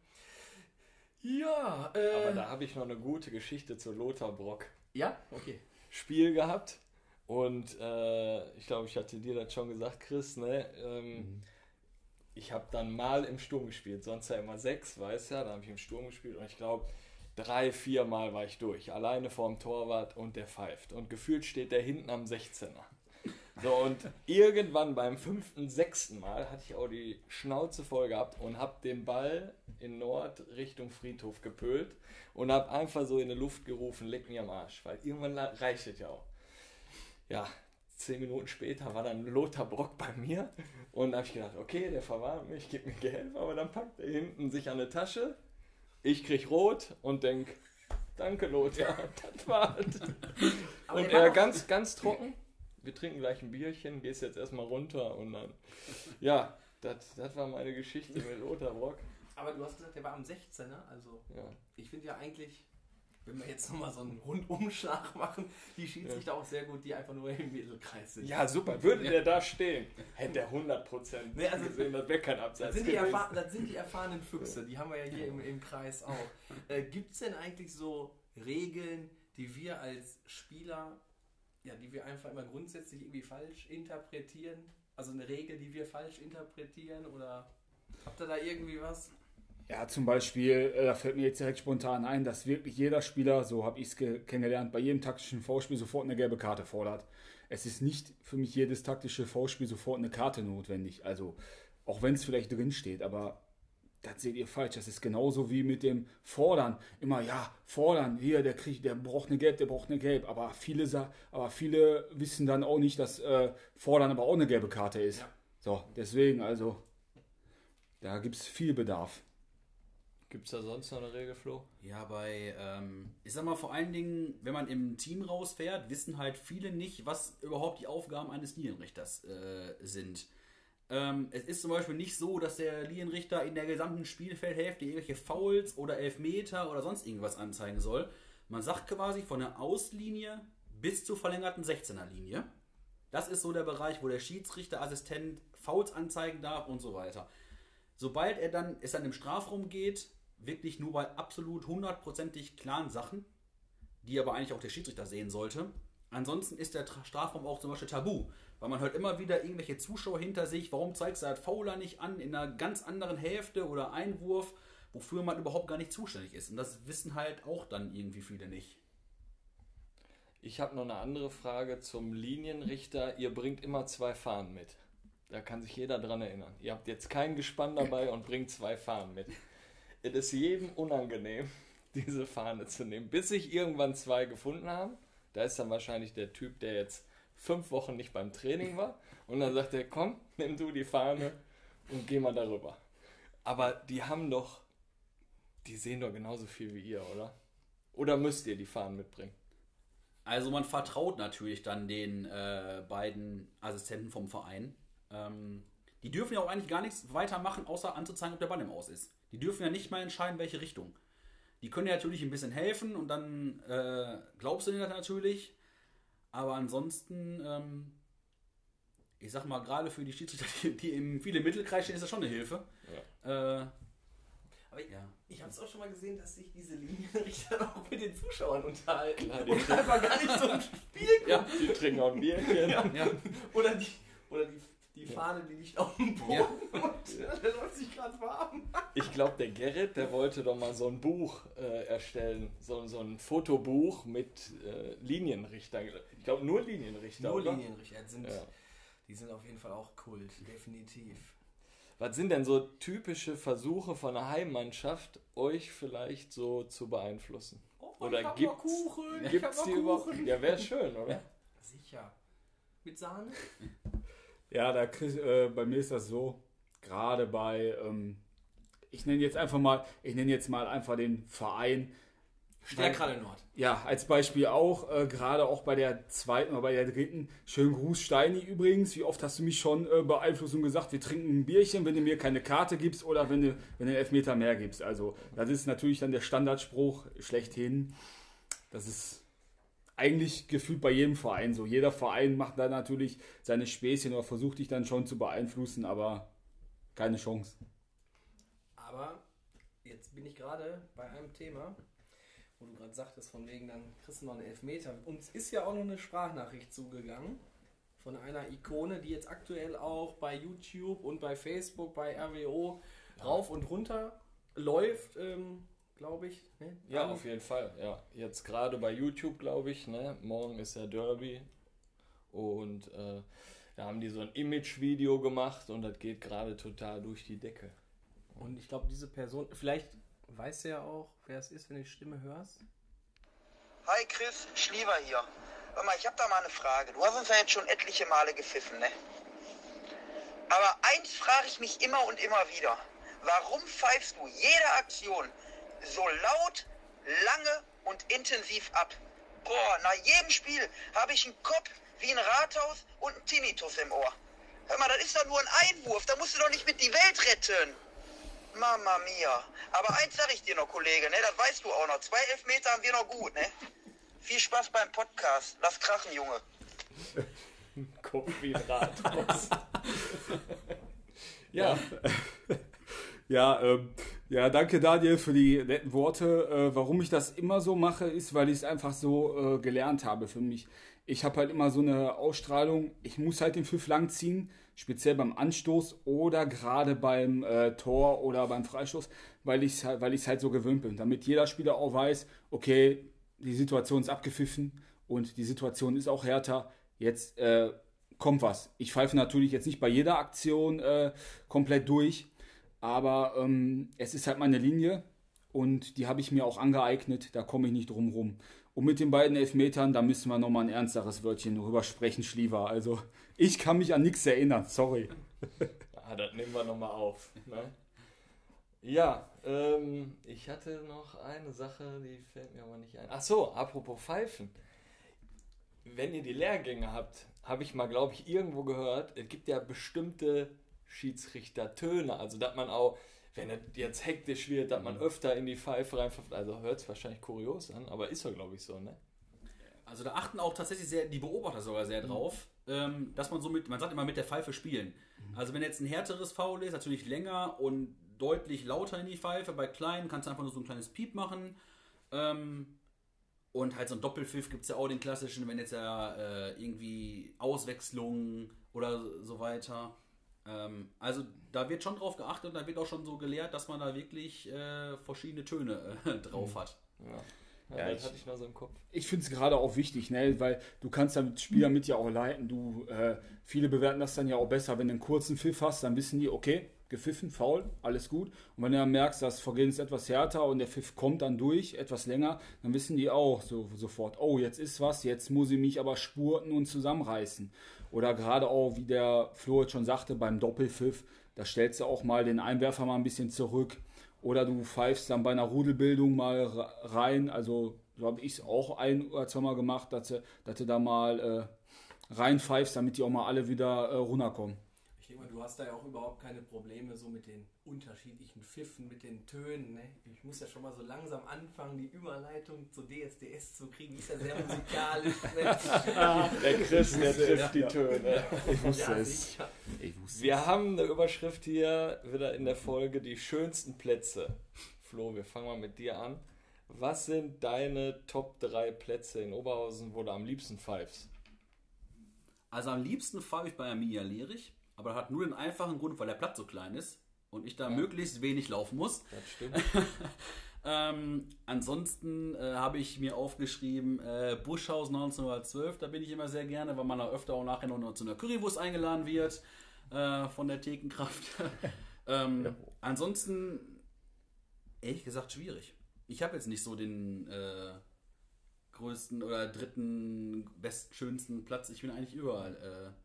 Ja, äh, Aber da habe ich noch eine gute Geschichte zu Lothar Brock. Ja? Okay. Spiel gehabt. Und äh, ich glaube, ich hatte dir das schon gesagt, Chris, ne? Ähm, mhm ich habe dann mal im Sturm gespielt, sonst ja immer sechs, weißt du, ja, da habe ich im Sturm gespielt und ich glaube, drei, vier Mal war ich durch, alleine vorm Torwart und der pfeift. Und gefühlt steht der hinten am 16er. So, und irgendwann beim fünften, sechsten Mal hatte ich auch die Schnauze voll gehabt und habe den Ball in Nord Richtung Friedhof gepölt und habe einfach so in die Luft gerufen, leck mir am Arsch, weil irgendwann reicht es ja auch. Ja, zehn Minuten später war dann Lothar Brock bei mir und habe ich gedacht, okay, der verwarnt mich, gibt mir Geld, aber dann packt er hinten sich an eine Tasche, ich krieg rot und denk, danke Lothar, das war's. und er ganz, ganz trocken, wir trinken gleich ein Bierchen, gehst jetzt erstmal runter und dann, ja, das, war meine Geschichte mit Lothar Brock. Aber du hast gesagt, der war am 16er, also ja. ich finde ja eigentlich wenn wir jetzt nochmal so einen Rundumschlag machen, die Schiedsrichter ja. auch sehr gut, die einfach nur im Mittelkreis sind. Ja, super. Würde der da stehen, hätte er 100% nee, also, gesehen, das wäre kein Abseits das sind, die das sind die erfahrenen Füchse, die haben wir ja hier im, im Kreis auch. Äh, Gibt es denn eigentlich so Regeln, die wir als Spieler, ja, die wir einfach immer grundsätzlich irgendwie falsch interpretieren? Also eine Regel, die wir falsch interpretieren oder habt ihr da irgendwie was? Ja, zum Beispiel, äh, da fällt mir jetzt direkt spontan ein, dass wirklich jeder Spieler, so habe ich es kennengelernt, bei jedem taktischen V-Spiel sofort eine gelbe Karte fordert. Es ist nicht für mich jedes taktische V-Spiel sofort eine Karte notwendig. Also, auch wenn es vielleicht drin steht, aber das seht ihr falsch. Das ist genauso wie mit dem Fordern. Immer, ja, fordern, hier, der kriegt, der braucht eine Gelb, der braucht eine Gelb. Aber viele, aber viele wissen dann auch nicht, dass äh, Fordern aber auch eine gelbe Karte ist. Ja. So, deswegen, also, da gibt es viel Bedarf. Gibt es da sonst noch eine Regel, Flo? Ja, bei, ähm, ich sag mal, vor allen Dingen, wenn man im Team rausfährt, wissen halt viele nicht, was überhaupt die Aufgaben eines Linienrichters äh, sind. Ähm, es ist zum Beispiel nicht so, dass der Linienrichter in der gesamten Spielfeldhälfte irgendwelche Fouls oder Elfmeter oder sonst irgendwas anzeigen soll. Man sagt quasi von der Auslinie bis zur verlängerten 16er Linie. Das ist so der Bereich, wo der Schiedsrichterassistent Fouls anzeigen darf und so weiter. Sobald er dann, es dann im Strafraum geht, wirklich nur bei absolut hundertprozentig klaren Sachen, die aber eigentlich auch der Schiedsrichter sehen sollte. Ansonsten ist der Tra- Strafraum auch zum Beispiel tabu, weil man hört immer wieder irgendwelche Zuschauer hinter sich, warum zeigst du halt Fauler nicht an in einer ganz anderen Hälfte oder Einwurf, wofür man überhaupt gar nicht zuständig ist. Und das wissen halt auch dann irgendwie viele nicht. Ich habe noch eine andere Frage zum Linienrichter. Ihr bringt immer zwei Fahnen mit. Da kann sich jeder dran erinnern. Ihr habt jetzt kein Gespann dabei und bringt zwei Fahnen mit. Es ist jedem unangenehm, diese Fahne zu nehmen, bis sich irgendwann zwei gefunden haben. Da ist dann wahrscheinlich der Typ, der jetzt fünf Wochen nicht beim Training war. Und dann sagt er, komm, nimm du die Fahne und geh mal darüber. Aber die haben doch, die sehen doch genauso viel wie ihr, oder? Oder müsst ihr die Fahnen mitbringen? Also man vertraut natürlich dann den äh, beiden Assistenten vom Verein. Ähm, die dürfen ja auch eigentlich gar nichts weitermachen, außer anzuzeigen, ob der Ball im Aus ist. Die dürfen ja nicht mal entscheiden, welche Richtung. Die können ja natürlich ein bisschen helfen und dann äh, glaubst du denen das natürlich. Aber ansonsten, ähm, ich sag mal, gerade für die Schiedsrichter, die, die im viele Mittelkreis stehen, ist das schon eine Hilfe. Äh, Aber ich, ja. ich habe es auch schon mal gesehen, dass sich diese Linienrichter auch mit den Zuschauern unterhalten. Klar, die und einfach gar nicht so ein Spiel gucken. Ja. Die trinken auch ein Bierchen. Ja. Ja. Oder die, oder die, die Fahne, die liegt auf dem Boden Ja. und der läuft sich gerade warm. Ich glaube, der Gerrit, der wollte doch mal so ein Buch äh, erstellen. So, so ein Fotobuch mit äh, Linienrichtern. Ich glaube, nur Linienrichter. Nur oder? Linienrichter sind, Ja. die sind auf jeden Fall auch Kult, definitiv. Was sind denn so typische Versuche von einer Heimmannschaft, euch vielleicht so zu beeinflussen? Oh, Oder ich hab gibt's- Kuchen, ich Gibt hab die überhaupt? Kuchen. Ja, wäre schön, oder? Sicher. Mit Sahne? Ja, da krieg, äh, bei mir ist das so, gerade bei, ähm, ich nenne jetzt einfach mal, ich nenne jetzt mal einfach den Verein. Stärkrade Nord. Ja, als Beispiel auch, äh, gerade auch bei der zweiten oder bei der dritten. Schönen Gruß, Steini übrigens. Wie oft hast du mich schon äh, beeinflusst und gesagt, wir trinken ein Bierchen, wenn du mir keine Karte gibst oder wenn du, wenn du einen Elfmeter mehr gibst. Also, das ist natürlich dann der Standardspruch schlechthin. Das ist eigentlich gefühlt bei jedem Verein so. Jeder Verein macht da natürlich seine Späßchen oder versucht dich dann schon zu beeinflussen, aber keine Chance. Aber jetzt bin ich gerade bei einem Thema, wo du gerade sagtest, von wegen, dann kriegst du noch einen Elfmeter. Uns ist ja auch noch eine Sprachnachricht zugegangen von einer Ikone, die jetzt aktuell auch bei YouTube und bei Facebook, bei RWO rauf und runter läuft, ähm, glaube ich. Ne? Ja, auf jeden Fall. Ja, jetzt gerade bei YouTube, glaube ich. Ne? Morgen ist ja Derby. Und äh, da haben die so ein Image-Video gemacht und das geht gerade total durch die Decke. Und ich glaube, diese Person, vielleicht weißt du ja auch, wer es ist, wenn du die Stimme hörst. Hi Chris, Schliever hier. Hör mal, ich hab da mal eine Frage. Du hast uns ja jetzt schon etliche Male gepfiffen, ne? Aber eins frage ich mich immer und immer wieder. Warum pfeifst du jede Aktion so laut, lange und intensiv ab? Boah, nach jedem Spiel habe ich einen Kopf wie ein Rathaus und einen Tinnitus im Ohr. Hör mal, das ist doch nur ein Einwurf. Da musst du doch nicht mit die Welt retten. Mama mia. Aber eins sag ich dir noch, Kollege, ne? Das weißt du auch noch. Zwei Elfmeter haben wir noch gut, ne? Viel Spaß beim Podcast. Lass krachen, Junge. Kopf wie ein Rathaus. ja, Ja, ähm, ja, danke Daniel für die netten Worte. Äh, warum ich das immer so mache, ist, weil ich es einfach so äh, gelernt habe für mich. Ich habe halt immer so eine Ausstrahlung, ich muss halt den Pfiff lang ziehen, speziell beim Anstoß oder gerade beim äh, Tor oder beim Freistoß, weil ich es halt, weil halt so gewöhnt bin. Damit jeder Spieler auch weiß, okay, die Situation ist abgepfiffen und die Situation ist auch härter. Jetzt äh, kommt was. Ich pfeife natürlich jetzt nicht bei jeder Aktion äh, komplett durch, aber ähm, es ist halt meine Linie und die habe ich mir auch angeeignet, da komme ich nicht drum rum. Und mit den beiden Elfmetern, da müssen wir nochmal ein ernsteres Wörtchen drüber sprechen, Schliever. Also, ich kann mich an nichts erinnern, sorry. ah, das nehmen wir nochmal auf. Ne? Ja, ähm, ich hatte noch eine Sache, die fällt mir aber nicht ein. Ach so, apropos Pfeifen. Wenn ihr die Lehrgänge habt, habe ich mal, glaube ich, irgendwo gehört, es gibt ja bestimmte Schiedsrichtertöne. Also, dass man auch, wenn es jetzt hektisch wird, dass man öfter in die Pfeife reinpfeift. Also, hört es wahrscheinlich kurios an, aber ist ja, glaube ich, so, ne? Also da achten auch tatsächlich sehr, die Beobachter sogar sehr drauf, ähm, dass man so mit, man sagt immer mit der Pfeife spielen. Also wenn jetzt ein härteres Foul ist, natürlich länger und deutlich lauter in die Pfeife. Bei kleinen kannst du einfach nur so ein kleines Piep machen. Ähm, und halt so ein Doppelpfiff gibt es ja auch den klassischen, wenn jetzt ja äh, irgendwie Auswechslungen oder so weiter. Ähm, also da wird schon drauf geachtet und da wird auch schon so gelehrt, dass man da wirklich äh, verschiedene Töne äh, drauf hat. Ja, Ja, das ich- hatte ich noch so im Kopf. Ich finde es gerade auch wichtig, ne? weil du kannst damit Spieler mit ja auch leiten. Du, äh, viele bewerten das dann ja auch besser, wenn du einen kurzen Pfiff hast, dann wissen die, okay, gepfiffen, faul, alles gut. Und wenn du dann merkst, das Vorgehen ist etwas härter und der Pfiff kommt dann durch, etwas länger, dann wissen die auch so, sofort, oh, jetzt ist was, jetzt muss ich mich aber spurten und zusammenreißen. Oder gerade auch, wie der Flo jetzt schon sagte, beim Doppelpfiff, da stellst du auch mal den Einwerfer mal ein bisschen zurück. Oder du pfeifst dann bei einer Rudelbildung mal re- rein. Also so habe ich es auch ein oder zweimal gemacht, dass du, dass du da mal äh, reinpfeifst, damit die auch mal alle wieder äh, runterkommen. Mal, du hast da ja auch überhaupt keine Probleme so mit den unterschiedlichen Pfiffen, mit den Tönen. Ne? Ich muss ja schon mal so langsam anfangen, die Überleitung zu DSDS zu kriegen. Ist ja sehr musikalisch. Ne? Der Chris, der trifft die Töne. Ich wusste ja, es. Ich wusste Wir haben eine Überschrift hier wieder in der Folge, die schönsten Plätze. Flo, wir fangen mal mit dir an. Was sind deine Top 3 Plätze in Oberhausen, wo du am liebsten pfeifst? Also am liebsten fahre ich bei Arminia Lerich, aber das hat nur den einfachen Grund, weil der Platz so klein ist und ich da möglichst wenig laufen muss. Das stimmt. Ähm, ansonsten äh, habe ich mir aufgeschrieben, äh, Buschhaus 1912, da bin ich immer sehr gerne, weil man da öfter auch nachher noch zu einer Currywurst eingeladen wird äh, von der Thekenkraft. ähm, Ansonsten, ehrlich gesagt, schwierig. Ich habe jetzt nicht so den äh, größten oder dritten, besten, schönsten Platz. Ich bin eigentlich überall äh,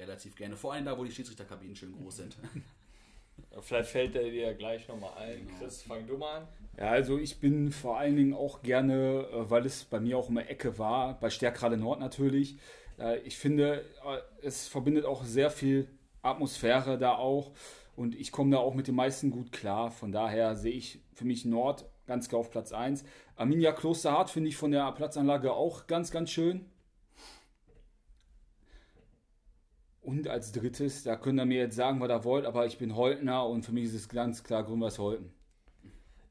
relativ gerne. Vor allem da, wo die Schiedsrichterkabinen schön groß sind. Vielleicht fällt der dir gleich nochmal ein. Genau. Chris, fang du mal an. Ja, also ich bin vor allen Dingen auch gerne, äh, weil es bei mir auch immer Ecke war, bei Stärkrade Nord natürlich. Äh, Ich finde, äh, es verbindet auch sehr viel Atmosphäre da auch und ich komme da auch mit den meisten gut klar. Von daher sehe ich für mich Nord ganz klar auf Platz 1. Arminia Klosterhardt finde ich von der Platzanlage auch ganz, ganz schön. Und als drittes, da könnt ihr mir jetzt sagen, was ihr wollt, aber ich bin Holtner und für mich ist es ganz klar Grünweiß Holten.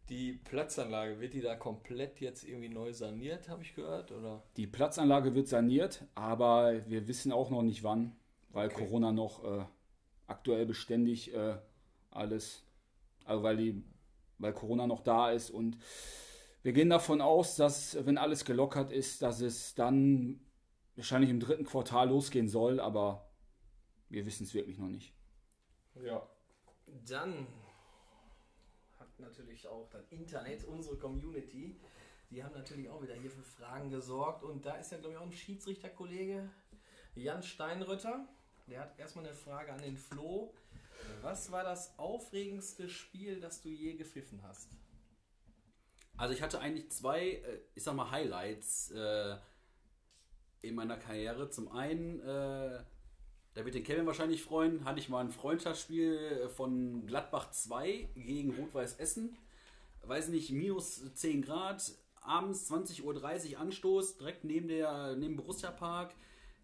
Die Platzanlage, wird die da komplett jetzt irgendwie neu saniert, habe ich gehört? Oder? Die Platzanlage wird saniert, aber wir wissen auch noch nicht wann, weil Okay. Corona noch äh, aktuell beständig äh, alles, also weil, die, weil Corona noch da ist und wir gehen davon aus, dass wenn alles gelockert ist, dass es dann wahrscheinlich im dritten Quartal losgehen soll, aber wir wissen es wirklich noch nicht. Ja. Dann hat natürlich auch das Internet, unsere Community, die haben natürlich auch wieder hier für Fragen gesorgt. Und da ist ja, glaube ich, auch ein Schiedsrichterkollege, Jan Steinrötter. Der hat erstmal eine Frage an den Flo. Was war das aufregendste Spiel, das du je gepfiffen hast? Also ich hatte eigentlich zwei, äh, ich sag mal, Highlights äh, in meiner Karriere. Zum einen, äh, da wird den Kevin wahrscheinlich freuen, hatte ich mal ein Freundschaftsspiel äh, von Gladbach 2 gegen Rot-Weiß Essen. Weiß nicht, minus 10 Grad, abends 20.30 Uhr Anstoß, direkt neben, der, neben Borussia Park.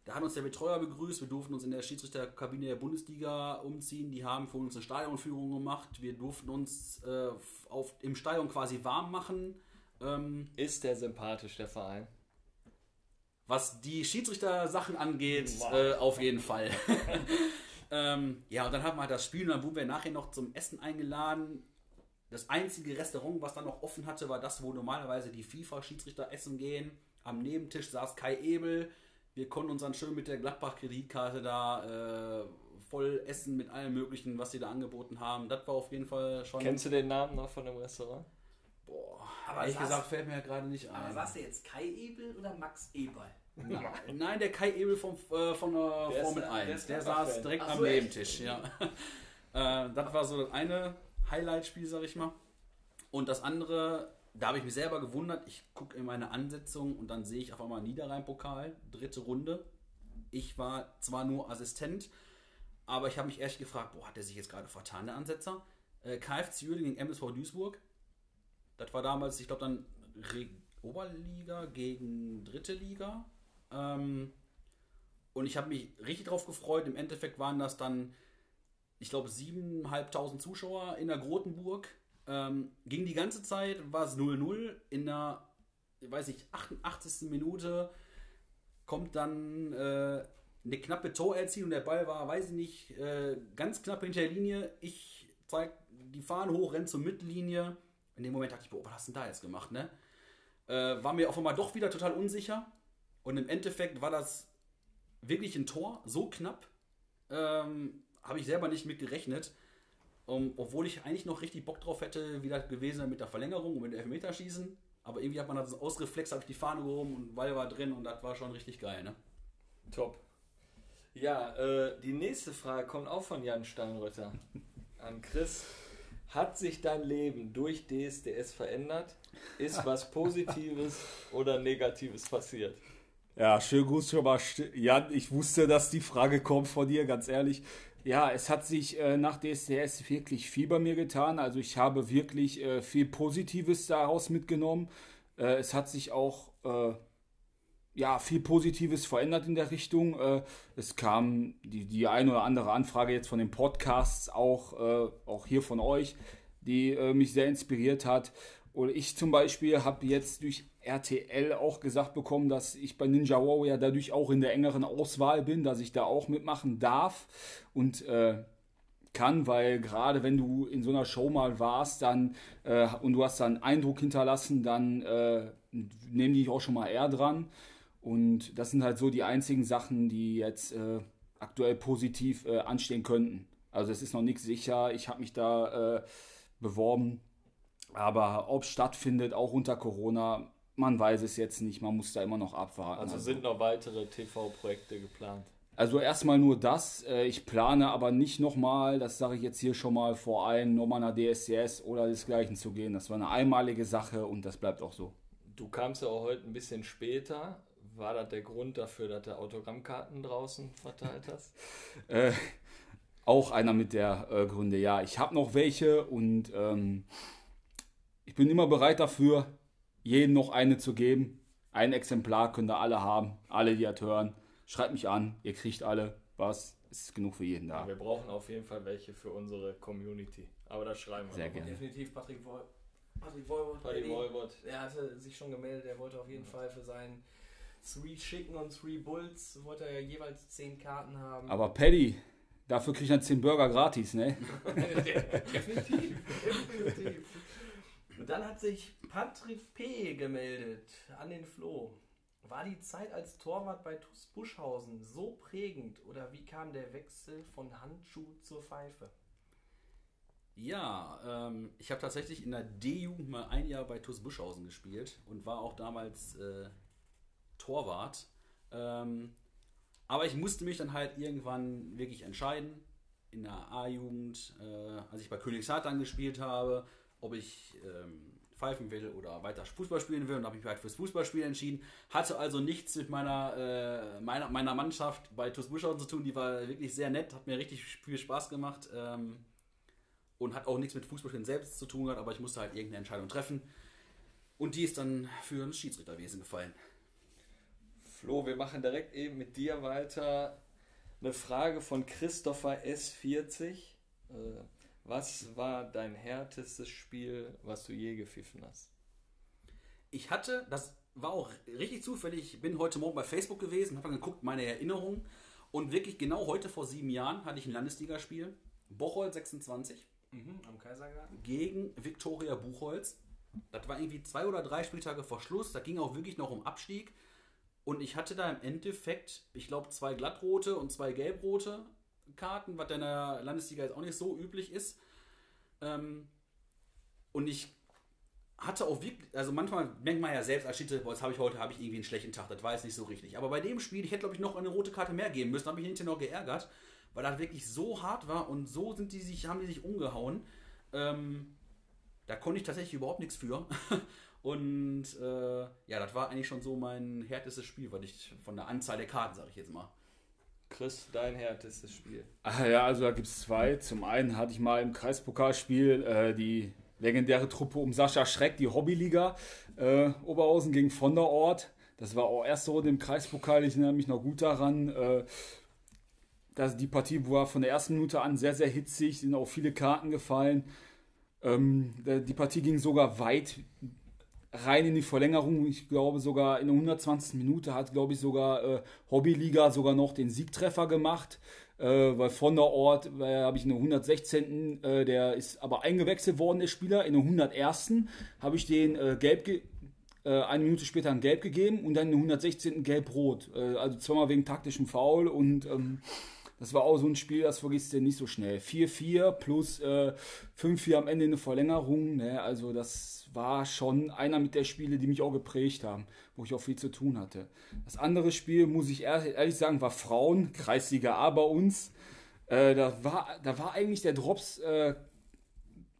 Da hat uns der Betreuer begrüßt. Wir durften uns in der Schiedsrichterkabine der Bundesliga umziehen. Die haben für uns eine Stadionführung gemacht. Wir durften uns äh, auf, im Stadion quasi warm machen. Ähm, Ist der sympathisch, der Verein? Was die Schiedsrichter-Sachen angeht, Wow. äh, auf jeden Fall. ähm, ja, und dann haben wir halt das Spiel und dann wurden wir nachher noch zum Essen eingeladen. Das einzige Restaurant, was dann noch offen hatte, war das, wo normalerweise die FIFA-Schiedsrichter essen gehen. Am Nebentisch saß Kai Ebel. Wir konnten uns dann schön mit der Gladbach-Kreditkarte da äh, voll essen mit allem Möglichen, was sie da angeboten haben. Das war auf jeden Fall schon. Kennst du den Namen noch von dem Restaurant? Boah, Aber ehrlich gesagt fällt mir ja gerade nicht ein. Aber sagst du jetzt Kai Ebel oder Max Eberl? Nein, nein, der Kai Ebel vom, äh, von der Der ist Formel ein- 1. der ist Der, saß direkt Ach am so, echt? Nebentisch, ja. äh, das war so das eine Highlight-Spiel, sag ich mal. Und das andere, da habe ich mich selber gewundert. Ich gucke in meine Ansetzung und dann sehe ich auf einmal Niederrhein-Pokal, dritte Runde. Ich war zwar nur Assistent, aber ich habe mich ehrlich gefragt, boah, hat der sich jetzt gerade vertan, der Ansetzer? Äh, KFC Uerdingen gegen MSV Duisburg. Das war damals, ich glaube dann Re Oberliga gegen dritte Liga. Ähm, und ich habe mich richtig drauf gefreut. Im Endeffekt waren das dann, ich glaube, 7.500 Zuschauer in der Grotenburg. Ähm, ging die ganze Zeit, war es 0-0. In der, weiß ich, 88. Minute kommt dann äh, eine knappe Torerziehung. Der Ball war, weiß ich nicht, äh, ganz knapp hinter der Linie. Ich zeig die Fahne hoch, renn zur Mittellinie. In dem Moment dachte ich, boah, was hast du denn da jetzt gemacht, ne? Äh, war mir auf einmal doch wieder total unsicher. Und im Endeffekt war das wirklich ein Tor, so knapp. Ähm, Habe ich selber nicht mit gerechnet. Um, obwohl ich eigentlich noch richtig Bock drauf hätte, wieder gewesen mit der Verlängerung und mit dem Elfmeterschießen. Aber irgendwie hat man das aus Reflex, habe ich die Fahne gehoben und Ball war drin und das war schon richtig geil, ne? Top. Ja, äh, die nächste Frage kommt auch von Jan Steinrötter an Chris. Hat sich dein Leben durch DSDS verändert? Ist was Positives oder Negatives passiert? Ja, schönen Gruß schon mal, Jan. Ich wusste, dass die Frage kommt von dir, ganz ehrlich. Ja, es hat sich äh, nach DSDS wirklich viel bei mir getan. Also ich habe wirklich äh, viel Positives daraus mitgenommen. Äh, es hat sich auch äh, ja, viel Positives verändert in der Richtung. Äh, es kam die, die eine oder andere Anfrage jetzt von den Podcasts, auch, äh, auch hier von euch, die äh, mich sehr inspiriert hat. Und ich zum Beispiel habe jetzt durch RTL auch gesagt bekommen, dass ich bei Ninja Warrior dadurch auch in der engeren Auswahl bin, dass ich da auch mitmachen darf und äh, kann, weil gerade wenn du in so einer Show mal warst, dann äh, und du hast dann Eindruck hinterlassen, dann äh, nehmen die dich auch schon mal eher dran. Und das sind halt so die einzigen Sachen, die jetzt äh, aktuell positiv äh, anstehen könnten. Also es ist noch nichts sicher. Ich habe mich da äh, beworben. Aber ob es stattfindet, auch unter Corona, man weiß es jetzt nicht. Man muss da immer noch abwarten. Also, sind noch weitere TV-Projekte geplant? Also erstmal nur das. Äh, ich plane aber nicht nochmal, das sage ich jetzt hier schon mal vor allem, nochmal nach DSCS oder desgleichen zu gehen. Das war eine einmalige Sache und das bleibt auch so. Du kamst ja auch heute ein bisschen später. War das der Grund dafür, dass du Autogrammkarten draußen verteilt hast? äh, auch einer mit der äh, Gründe, ja. Ich habe noch welche und ähm, ich bin immer bereit dafür, jedem noch eine zu geben. Ein Exemplar könnt ihr alle haben, alle, die das hören. Schreibt mich an, ihr kriegt alle was. Es ist genug für jeden da. Ja, wir brauchen auf jeden Fall welche für unsere Community. Aber das schreiben wir Sehr gerne. Definitiv Patrick Woll. Patrick. Paddy Eddie. Wolbert. Er hatte sich schon gemeldet, er wollte auf jeden Fall für seinen Three Chicken und Three Bulls, wollte er jeweils 10 Karten haben. Aber Paddy, dafür kriegt er 10 Burger gratis, ne? definitiv, definitiv. Und dann hat sich Patrick P. gemeldet an den Flo. War die Zeit als Torwart bei TuS Buschhausen so prägend oder wie kam der Wechsel von Handschuh zur Pfeife? Ja, ähm, ich habe tatsächlich in der D-Jugend mal ein Jahr bei TuS Buschhausen gespielt und war auch damals äh, Torwart. Ähm, aber ich musste mich dann halt irgendwann wirklich entscheiden, in der A-Jugend, äh, als ich bei Königshardt dann gespielt habe, ob ich ähm, pfeifen will oder weiter Fußball spielen will und habe mich halt fürs Fußballspielen entschieden. Hatte also nichts mit meiner, äh, meiner, meiner Mannschaft bei TuS Buschhausen zu tun. Die war wirklich sehr nett, hat mir richtig viel Spaß gemacht. Ähm, und hat auch nichts mit Fußballspielen selbst zu tun gehabt, aber ich musste halt irgendeine Entscheidung treffen. Und die ist dann für ein Schiedsrichterwesen gefallen. Flo, wir machen direkt eben mit dir weiter. Eine Frage von Christopher S40. Äh, was war dein härtestes Spiel, was du je gepfiffen hast? Ich hatte, das war auch richtig zufällig, ich bin heute Morgen bei Facebook gewesen, habe dann geguckt, meine Erinnerungen. Und wirklich genau heute vor sieben Jahren hatte ich ein Landesligaspiel. Bocholt 26 Mhm, am Kaisergarten. gegen Viktoria Buchholz. Das war irgendwie zwei oder drei Spieltage vor Schluss. Da ging auch wirklich noch um Abstieg. Und ich hatte da im Endeffekt, ich glaube, zwei glattrote und zwei gelbrote Karten, was in der Landesliga jetzt auch nicht so üblich ist. Ähm, und ich hatte auch wirklich, also manchmal denkt man ja selbst als Schiedsrichter, jetzt habe ich heute habe ich irgendwie einen schlechten Tag, das war jetzt nicht so richtig. Aber bei dem Spiel, ich hätte glaube ich noch eine rote Karte mehr geben müssen, habe ich hinterher noch geärgert, weil das wirklich so hart war und so sind die sich, haben die sich umgehauen. Ähm, da konnte ich tatsächlich überhaupt nichts für. Und äh, ja, das war eigentlich schon so mein härtestes Spiel, weil ich von der Anzahl der Karten, sage ich jetzt mal. Chris, dein härtestes Spiel. Ah, ja, also da gibt es zwei. Zum einen hatte ich mal im Kreispokalspiel äh, die legendäre Truppe um Sascha Schreck, die Hobbyliga. Äh, Oberhausen gegen von der Ort. Das war auch erste Runde im Kreispokal. Ich erinnere mich noch gut daran. Äh, dass die Partie war von der ersten Minute an sehr, sehr hitzig, sind auch viele Karten gefallen. Ähm, die Partie ging sogar weit rein in die Verlängerung. Ich glaube sogar in der 120. Minute hat, glaube ich, sogar äh, Hobbyliga sogar noch den Siegtreffer gemacht. Äh, weil von der Ort äh, habe ich in der 116. Äh, der ist aber eingewechselt worden, der Spieler. In der 101. habe ich den äh, gelb äh, eine Minute später ein Gelb gegeben und dann in der 116. gelb-rot. Äh, also zweimal wegen taktischem Foul und ähm, das war auch so ein Spiel, das vergisst du nicht so schnell. 4-4 plus äh, 5-4 am Ende eine Verlängerung. Ne? Also das war schon einer mit der Spiele, die mich auch geprägt haben, wo ich auch viel zu tun hatte. Das andere Spiel, muss ich ehrlich sagen, war Frauen, Kreisliga A bei uns. Äh, da, war, da war eigentlich der Drops äh,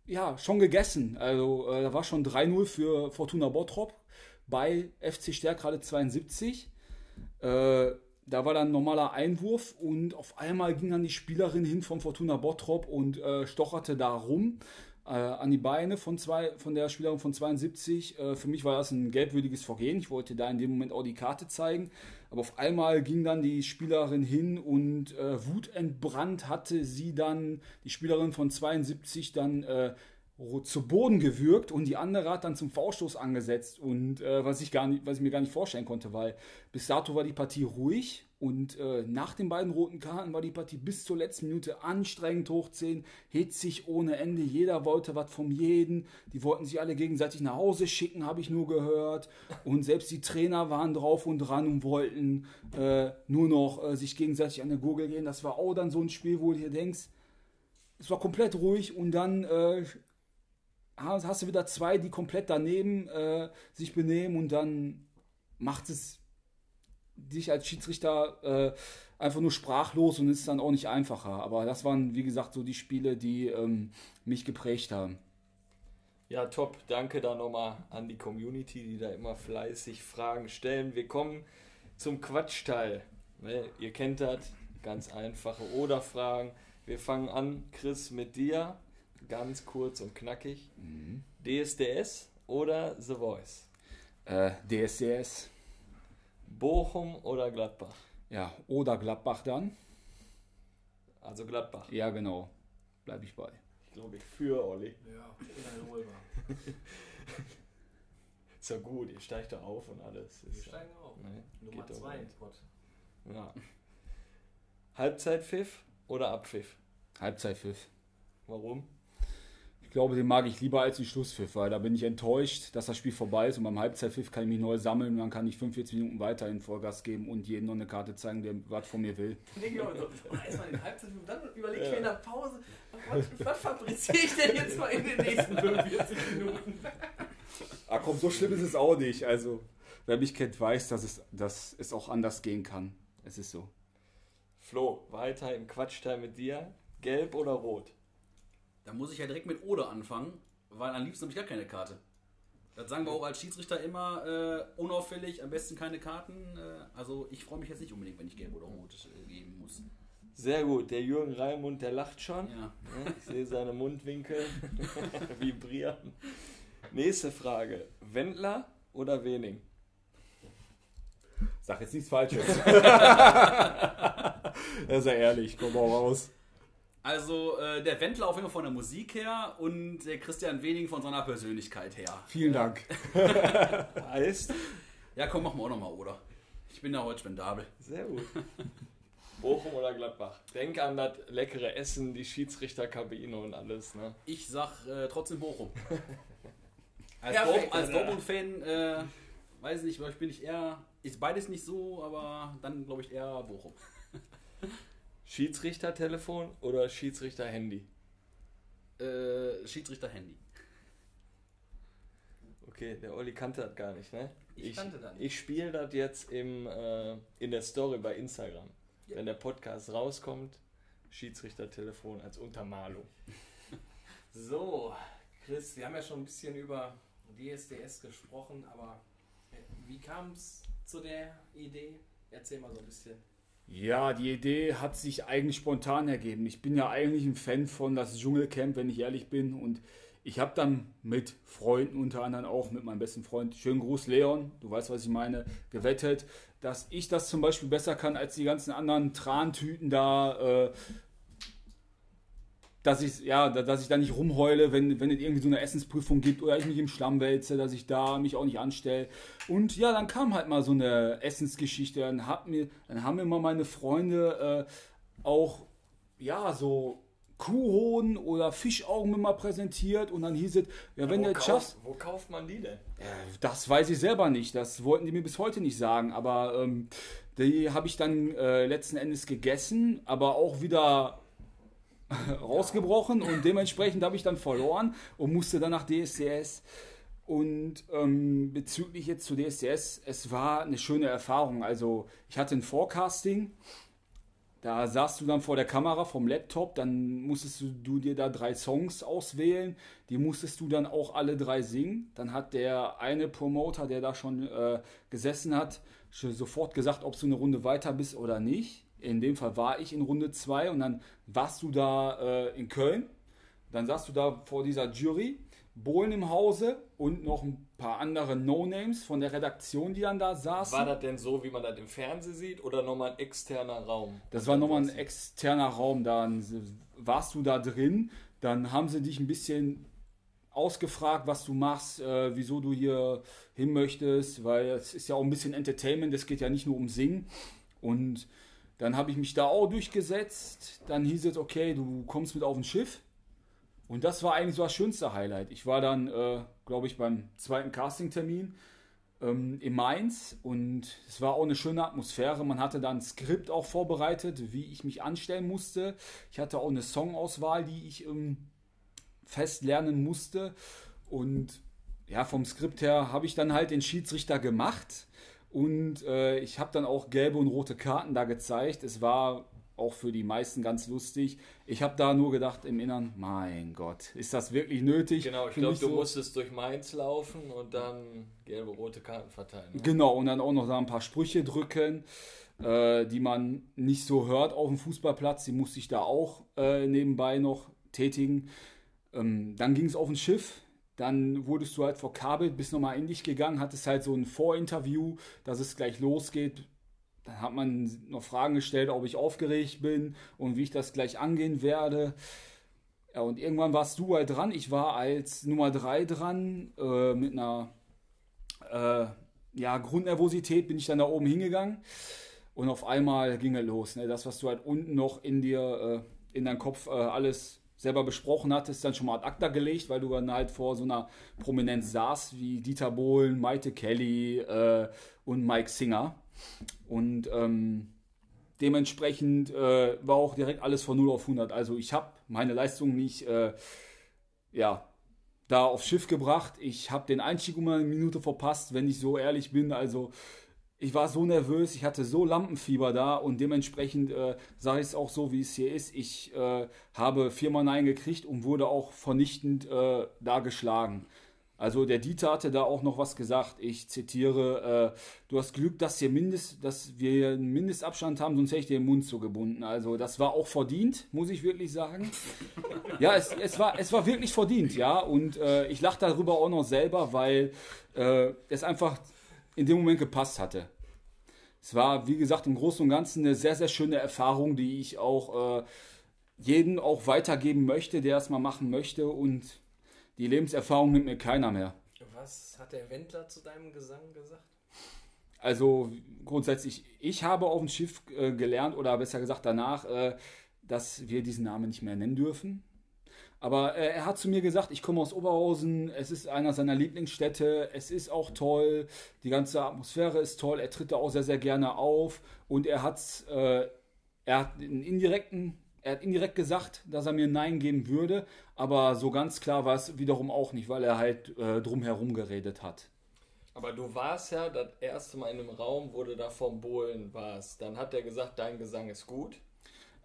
ja, schon gegessen. Also äh, da war schon 3-0 für Fortuna Bottrop bei FC Stärkrade 72. Äh, da war dann ein normaler Einwurf und auf einmal ging dann die Spielerin hin von Fortuna Bottrop und äh, stocherte da rum äh, an die Beine von, zwei, von der Spielerin von 72. Äh, für mich war das ein gelbwürdiges Vergehen. Ich wollte da in dem Moment auch die Karte zeigen. Aber auf einmal ging dann die Spielerin hin und äh, wutentbrannt hatte sie dann, die Spielerin von 72, dann äh, zu Boden gewürgt und die andere hat dann zum V-Stoß angesetzt und äh, was ich gar nicht, was ich mir gar nicht vorstellen konnte, weil bis dato war die Partie ruhig und äh, nach den beiden roten Karten war die Partie bis zur letzten Minute anstrengend hoch 10, hitzig ohne Ende, jeder wollte was vom jeden, die wollten sich alle gegenseitig nach Hause schicken, habe ich nur gehört und selbst die Trainer waren drauf und dran und wollten äh, nur noch äh, sich gegenseitig an der Gurgel gehen. Das war auch dann so ein Spiel, wo du dir denkst, es war komplett ruhig und dann äh, hast du wieder zwei, die komplett daneben äh, sich benehmen und dann macht es dich als Schiedsrichter äh, einfach nur sprachlos und ist dann auch nicht einfacher. Aber das waren, wie gesagt, so die Spiele, die ähm, mich geprägt haben. Ja, top. Danke da nochmal an die Community, die da immer fleißig Fragen stellen. Wir kommen zum Quatschteil. Ihr kennt das, ganz einfache Oder-Fragen. Wir fangen an, Chris, mit dir ganz kurz und knackig. Mhm. DSDS oder The Voice? Äh, DSDS. Bochum oder Gladbach? Ja, oder Gladbach dann. Also Gladbach. Ja, genau. Bleibe ich bei. Ich glaube, ich für Olli. Ja, uneinholbar. ist ja gut, ihr steigt da auf und alles. Wir steigen auf. Ne, Nummer 2 im Spot. Ja. Halbzeitpfiff oder Abpfiff? Halbzeitpfiff. Warum? Glaube, den mag ich lieber als den Schlusspfiff, weil da bin ich enttäuscht, dass das Spiel vorbei ist und beim Halbzeitpfiff kann ich mich neu sammeln und dann kann ich 45 Minuten weiter in Vollgas geben und jedem noch eine Karte zeigen, der was von mir will. Nee, genau, so, erstmal den Halbzeitpfiff, dann überlege ich mir in der Pause, was, was fabriziere ich denn jetzt mal in den nächsten 45 Minuten? Ah komm, so schlimm ist es auch nicht. Also, wer mich kennt, weiß, dass es, dass es auch anders gehen kann. Es ist so. Flo, weiter im Quatschteil mit dir. Gelb oder rot? Da muss ich ja direkt mit Oder anfangen, weil am liebsten habe ich gar keine Karte. Das sagen wir auch als Schiedsrichter immer äh, unauffällig, am besten keine Karten. Äh, also ich freue mich jetzt nicht unbedingt, wenn ich gelb oder rot äh, geben muss. Sehr gut, der Jürgen Raimund, der lacht schon. Ja. Ich sehe seine Mundwinkel vibrieren. Nächste Frage. Wendler oder Wening? Sag jetzt nichts Falsches. er ist ja ehrlich, komm mal raus. Also äh, der Wendler auf jeden Fall von der Musik her und der Christian Wening von seiner Persönlichkeit her. Vielen Dank. heißt? Ja, komm, machen wir auch nochmal, oder? Ich bin da heute spendabel. Sehr gut. Bochum oder Gladbach? Denk an das leckere Essen, die Schiedsrichterkabine und alles. Ne? Ich sag äh, trotzdem Bochum. als, Perfekt, als Dortmund-Fan, äh, weiß nicht, ich bin ich eher, ist beides nicht so, aber dann glaube ich eher Bochum. Schiedsrichtertelefon oder Schiedsrichter-Handy? Äh, Schiedsrichter-Handy. Okay, der Olli kannte das gar nicht, ne? Ich, ich kannte das nicht. Ich spiele das jetzt im, äh, in der Story bei Instagram. Ja. Wenn der Podcast rauskommt, Schiedsrichtertelefon als Untermalung. so, Chris, wir haben ja schon ein bisschen über DSDS gesprochen, aber äh, wie kam es zu der Idee? Erzähl mal so ein bisschen. Ja, die Idee hat sich eigentlich spontan ergeben. Ich bin ja eigentlich ein Fan von das Dschungelcamp, wenn ich ehrlich bin. Und ich habe dann mit Freunden, unter anderem auch mit meinem besten Freund, schönen Gruß Leon, du weißt, was ich meine, gewettet, dass ich das zum Beispiel besser kann als die ganzen anderen Trantüten da. Äh, dass ich, ja, dass ich da nicht rumheule, wenn, wenn es irgendwie so eine Essensprüfung gibt oder ich mich im Schlamm wälze, dass ich da mich auch nicht anstelle. Und ja, dann kam halt mal so eine Essensgeschichte. Dann, hat mir, dann haben mir mal meine Freunde äh, auch, ja, so Kuhhoden oder Fischaugen mal präsentiert und dann hieß es, ja, wenn du es schaffst. Wo kauft man die denn? Das weiß ich selber nicht. Das wollten die mir bis heute nicht sagen. Aber ähm, die habe ich dann äh, letzten Endes gegessen, aber auch wieder rausgebrochen und dementsprechend habe ich dann verloren und musste dann nach DSCS. Und ähm, bezüglich jetzt zu DSCS, es war eine schöne Erfahrung. Also ich hatte ein Forecasting, da saßt du dann vor der Kamera vom Laptop, dann musstest du, du dir da drei Songs auswählen, die musstest du dann auch alle drei singen. Dann hat der eine Promoter, der da schon äh, gesessen hat, sofort gesagt, ob du eine Runde weiter bist oder nicht in dem Fall war ich in Runde 2 und dann warst du da äh, in Köln. Dann saßt du da vor dieser Jury, Bohlen im Hause und noch ein paar andere No-Names von der Redaktion, die dann da saßen. War das denn so, wie man das im Fernsehen sieht oder nochmal ein externer Raum? Das war nochmal ein externer Raum. Dann warst du da drin. Dann haben sie dich ein bisschen ausgefragt, was du machst, äh, wieso du hier hin möchtest, weil es ist ja auch ein bisschen Entertainment, es geht ja nicht nur um Singen. Und dann habe ich mich da auch durchgesetzt. Dann hieß es, okay, du kommst mit auf ein Schiff. Und das war eigentlich so das schönste Highlight. Ich war dann, äh, glaube ich, beim zweiten Castingtermin ähm, in Mainz und es war auch eine schöne Atmosphäre. Man hatte dann ein Skript auch vorbereitet, wie ich mich anstellen musste. Ich hatte auch eine Songauswahl, die ich ähm, fest lernen musste. Und ja, vom Skript her habe ich dann halt den Schiedsrichter gemacht. Und äh, ich habe dann auch gelbe und rote Karten da gezeigt. Es war auch für die meisten ganz lustig. Ich habe da nur gedacht im Innern, mein Gott, ist das wirklich nötig? Genau, ich glaube, du so? musstest durch Mainz laufen und dann gelbe, rote Karten verteilen. Ne? Genau, und dann auch noch da ein paar Sprüche drücken, äh, die man nicht so hört auf dem Fußballplatz. Die musste ich da auch äh, nebenbei noch tätigen. Ähm, dann ging es auf ein Schiff. Dann wurdest du halt verkabelt, bist nochmal in dich gegangen, hattest halt so ein Vorinterview, dass es gleich losgeht. Dann hat man noch Fragen gestellt, ob ich aufgeregt bin und wie ich das gleich angehen werde. Ja, und irgendwann warst du halt dran. Ich war als Nummer 3 dran. Äh, mit einer äh, ja, Grundnervosität bin ich dann da oben hingegangen. Und auf einmal ging es los. Ne? Das, was du halt unten noch in dir, äh, in deinem Kopf äh, alles selber besprochen hattest, dann schon mal ad acta gelegt, weil du dann halt vor so einer Prominenz saßt wie Dieter Bohlen, Maite Kelly äh, und Mike Singer. Und ähm, dementsprechend äh, war auch direkt alles von 0 auf 100. Also ich habe meine Leistung nicht äh, ja, da aufs Schiff gebracht. Ich habe den Einstieg um eine Minute verpasst, wenn ich so ehrlich bin. Also ich war so nervös, ich hatte so Lampenfieber da und dementsprechend äh, sage ich es auch so, wie es hier ist. Ich äh, habe viermal Nein gekriegt und wurde auch vernichtend äh, da geschlagen. Also der Dieter hatte da auch noch was gesagt. Ich zitiere: äh, Du hast Glück, dass, hier Mindest, dass wir einen Mindestabstand haben, sonst hätte ich dir den Mund zugebunden. Also das war auch verdient, muss ich wirklich sagen. ja, es, es, war, es war wirklich verdient, ja. Und äh, ich lache darüber auch noch selber, weil äh, es einfach in dem Moment gepasst hatte. Es war, wie gesagt, im Großen und Ganzen eine sehr, sehr schöne Erfahrung, die ich auch äh, jedem auch weitergeben möchte, der es mal machen möchte. Und die Lebenserfahrung nimmt mir keiner mehr. Was hat der Wendler zu deinem Gesang gesagt? Also grundsätzlich, ich habe auf dem Schiff äh, gelernt, oder besser gesagt danach, äh, dass wir diesen Namen nicht mehr nennen dürfen. Aber äh, er hat zu mir gesagt, ich komme aus Oberhausen, es ist einer seiner Lieblingsstädte, es ist auch toll, die ganze Atmosphäre ist toll, er tritt da auch sehr, sehr gerne auf und er hat, äh, er hat einen indirekten, er hat indirekt gesagt, dass er mir Nein geben würde, aber so ganz klar war es wiederum auch nicht, weil er halt äh, drumherum geredet hat. Aber du warst ja das erste Mal in einem Raum, wo du da vom Bohlen warst. Dann hat er gesagt, dein Gesang ist gut.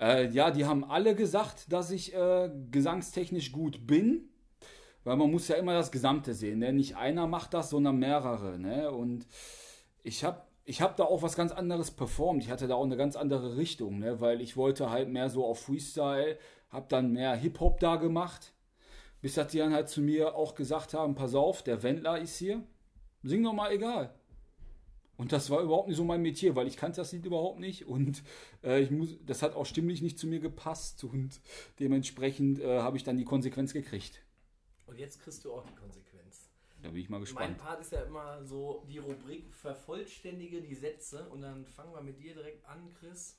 Äh, ja, die haben alle gesagt, dass ich äh, gesangstechnisch gut bin, weil man muss ja immer das Gesamte sehen. Ne? Nicht einer macht das, sondern mehrere. Ne? Und ich habe ich habe da auch was ganz anderes performt. Ich hatte da auch eine ganz andere Richtung, ne? weil ich wollte halt mehr so auf Freestyle, habe dann mehr Hip-Hop da gemacht. Bis dass die dann halt zu mir auch gesagt haben, pass auf, der Wendler ist hier, sing doch mal egal. Und das war überhaupt nicht so mein Metier, weil ich kannte das Lied überhaupt nicht und äh, ich muss, das hat auch stimmlich nicht zu mir gepasst und dementsprechend äh, habe ich dann die Konsequenz gekriegt. Und jetzt kriegst du auch die Konsequenz. Da bin ich mal Mein gespannt. Part ist ja immer so die Rubrik vervollständige die Sätze und dann fangen wir mit dir direkt an, Chris.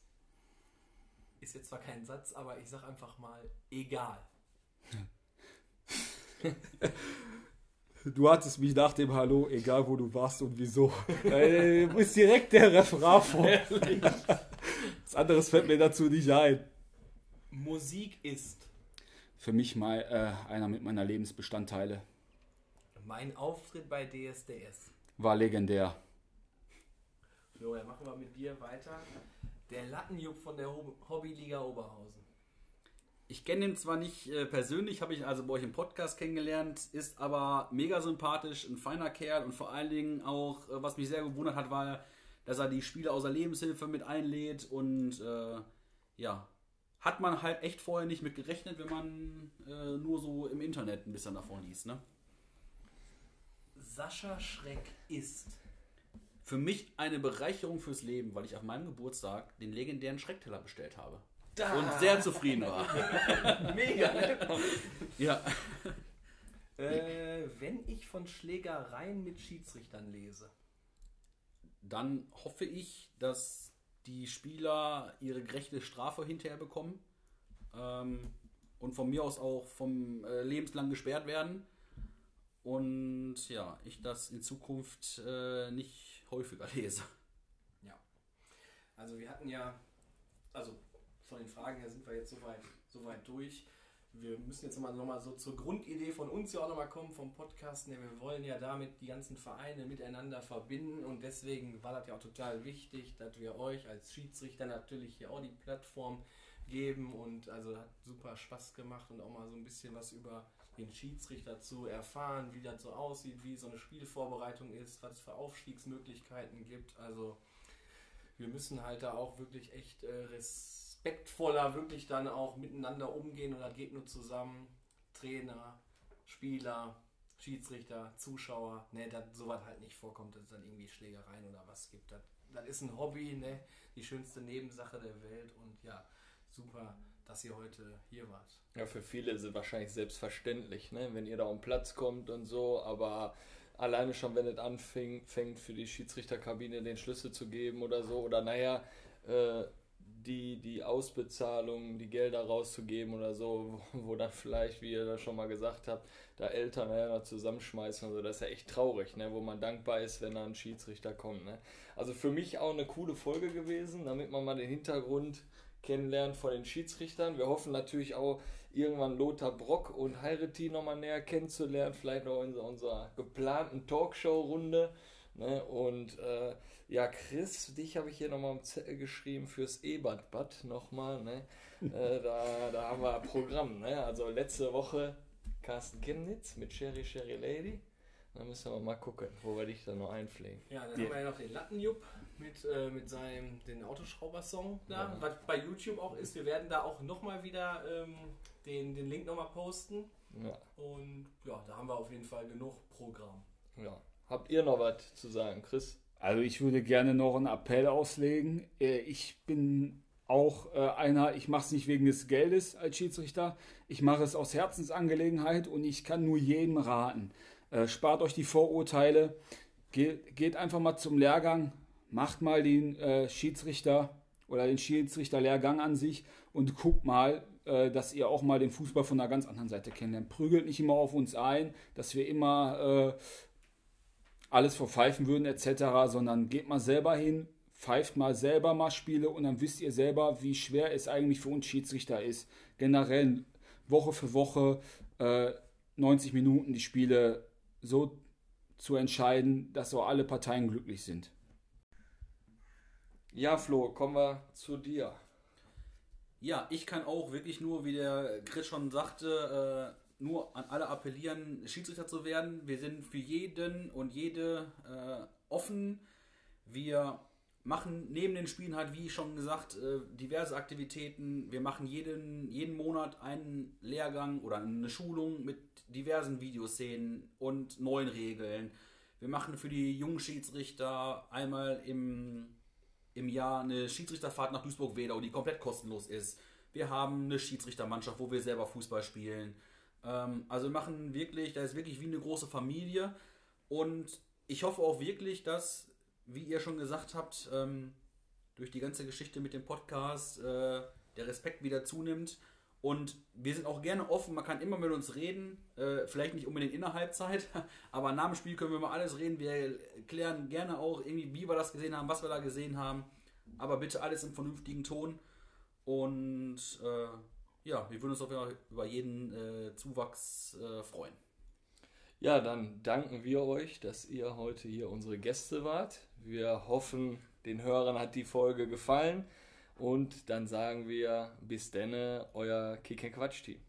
Ist jetzt zwar kein Satz, aber ich sag einfach mal egal. Du hattest mich nach dem Hallo, egal wo du warst und wieso. Äh, Du bist direkt der Refrain vor. Was anderes fällt mir dazu nicht ein. Musik ist Für mich mal äh, einer mit meiner Lebensbestandteile. mein Auftritt bei DSDS. War legendär. Florian, machen wir mit dir weiter. Der Lattenjupp von der Hob- Hobbyliga Oberhausen. Ich kenne ihn zwar nicht äh, persönlich, habe ich also bei euch im Podcast kennengelernt, ist aber mega sympathisch, ein feiner Kerl und vor allen Dingen auch, äh, was mich sehr gewundert hat, war, dass er die Spieler aus der Lebenshilfe mit einlädt und äh, ja, hat man halt echt vorher nicht mit gerechnet, wenn man äh, nur so im Internet ein bisschen davon liest. Ne? Sascha Schreck ist Für mich eine Bereicherung fürs Leben, weil ich auf meinem Geburtstag den legendären Schreckteller bestellt habe. Da. Und sehr zufrieden war. mega. Ne? ja. äh, wenn ich von Schlägereien mit Schiedsrichtern lese. dann hoffe ich, dass die Spieler ihre gerechte Strafe hinterher bekommen ähm, und von mir aus auch vom äh, lebenslang gesperrt werden. Und ja, ich das in Zukunft äh, nicht häufiger lese. Ja. Also wir hatten ja, also von den Fragen her sind wir jetzt soweit so weit durch. Wir müssen jetzt mal nochmal so zur Grundidee von uns ja auch nochmal kommen vom Podcast. Ne, wir wollen ja damit die ganzen Vereine miteinander verbinden und deswegen war das ja auch total wichtig, dass wir euch als Schiedsrichter natürlich hier auch die Plattform geben und also hat super Spaß gemacht und auch mal so ein bisschen was über den Schiedsrichter zu erfahren, wie das so aussieht, wie so eine Spielvorbereitung ist, was es für Aufstiegsmöglichkeiten gibt. Also wir müssen halt da auch wirklich echt äh, respektvoller wirklich dann auch miteinander umgehen und das geht nur zusammen. Trainer, Spieler, Schiedsrichter, Zuschauer, ne, dass sowas halt nicht vorkommt, dass es dann irgendwie Schlägereien oder was gibt. Das, das ist ein Hobby, ne, die schönste Nebensache der Welt und ja, super, dass ihr heute hier wart. Ja, für viele ist es wahrscheinlich selbstverständlich, ne? wenn ihr da um Platz kommt und so, aber alleine schon, wenn es anfängt, fängt für die Schiedsrichterkabine den Schlüssel zu geben oder so, oder naja, äh, die, die Ausbezahlung, die Gelder rauszugeben oder so, wo, wo dann vielleicht, wie ihr das schon mal gesagt habt, da Eltern ja zusammenschmeißen und so, das ist ja echt traurig, ne? wo man dankbar ist, wenn da ein Schiedsrichter kommt. Ne? Also für mich auch eine coole Folge gewesen, damit man mal den Hintergrund kennenlernen von den Schiedsrichtern. Wir hoffen natürlich auch, irgendwann Lothar Brock und Heireti nochmal näher kennenzulernen, vielleicht noch in unserer geplanten Talkshow-Runde. Ne? Und äh, ja, Chris, dich habe ich hier nochmal am Zettel geschrieben fürs Ebertbad nochmal. Ne? äh, da, da haben wir ein Programm. Ne? Also letzte Woche Carsten Chemnitz mit Sherry Sherry Lady. Da müssen wir mal gucken, wo wir dich dann noch einpflegen. Ja, dann Die- haben wir ja noch den Lattenjupp mit, äh, mit seinem den Autoschrauber-Song da, Ja. was bei YouTube auch ist. Wir werden da auch nochmal wieder ähm, den, den Link nochmal posten. Ja, Und ja, da haben wir auf jeden Fall genug Programm. ja. Habt ihr noch was zu sagen, Chris? Also ich würde gerne noch einen Appell auslegen. Äh, Ich bin auch äh, einer, ich mache es nicht wegen des Geldes als Schiedsrichter, ich mache es aus Herzensangelegenheit und ich kann nur jedem raten. Äh, Spart euch die Vorurteile, geht, einfach mal zum Lehrgang, macht mal den Schiedsrichter oder den Schiedsrichterlehrgang an sich und guckt mal, dass ihr auch mal den Fußball von einer ganz anderen Seite kennenlernt. Prügelt nicht immer auf uns ein, dass wir immer alles verpfeifen würden etc., sondern geht mal selber hin, pfeift mal selber mal Spiele und dann wisst ihr selber, wie schwer es eigentlich für uns Schiedsrichter ist. Generell Woche für Woche äh, 90 Minuten die Spiele so zu entscheiden, dass so alle Parteien glücklich sind. Ja, Flo, kommen wir zu dir. Ja, ich kann auch wirklich nur, wie der Chris schon sagte, äh, nur an alle appellieren, Schiedsrichter zu werden. Wir sind für jeden und jede äh, offen. Wir machen neben den Spielen halt, wie schon gesagt, äh, diverse Aktivitäten. Wir machen jeden, jeden Monat einen Lehrgang oder eine Schulung mit diversen Videoszenen und neuen Regeln. Wir machen für die jungen Schiedsrichter einmal im, im Jahr eine Schiedsrichterfahrt nach Duisburg-Wedau, die komplett kostenlos ist. Wir haben eine Schiedsrichtermannschaft, wo wir selber Fußball spielen. Ähm, also wir machen wirklich, da ist wirklich wie eine große Familie. Und ich hoffe auch wirklich, dass wie ihr schon gesagt habt, ähm, durch die ganze Geschichte mit dem Podcast äh, der Respekt wieder zunimmt. Und wir sind auch gerne offen, man kann immer mit uns reden, äh, vielleicht nicht unbedingt in der Halbzeit, aber nach dem Spiel können wir mal alles reden. Wir klären gerne auch irgendwie, wie wir das gesehen haben, was wir da gesehen haben. Aber bitte alles im vernünftigen Ton. Und äh, ja, wir würden uns auf über jeden äh, Zuwachs äh, freuen. Ja, dann danken wir euch, dass ihr heute hier unsere Gäste wart. Wir hoffen, den Hörern hat die Folge gefallen. Und dann sagen wir bis denne, euer Kick Quatsch Team.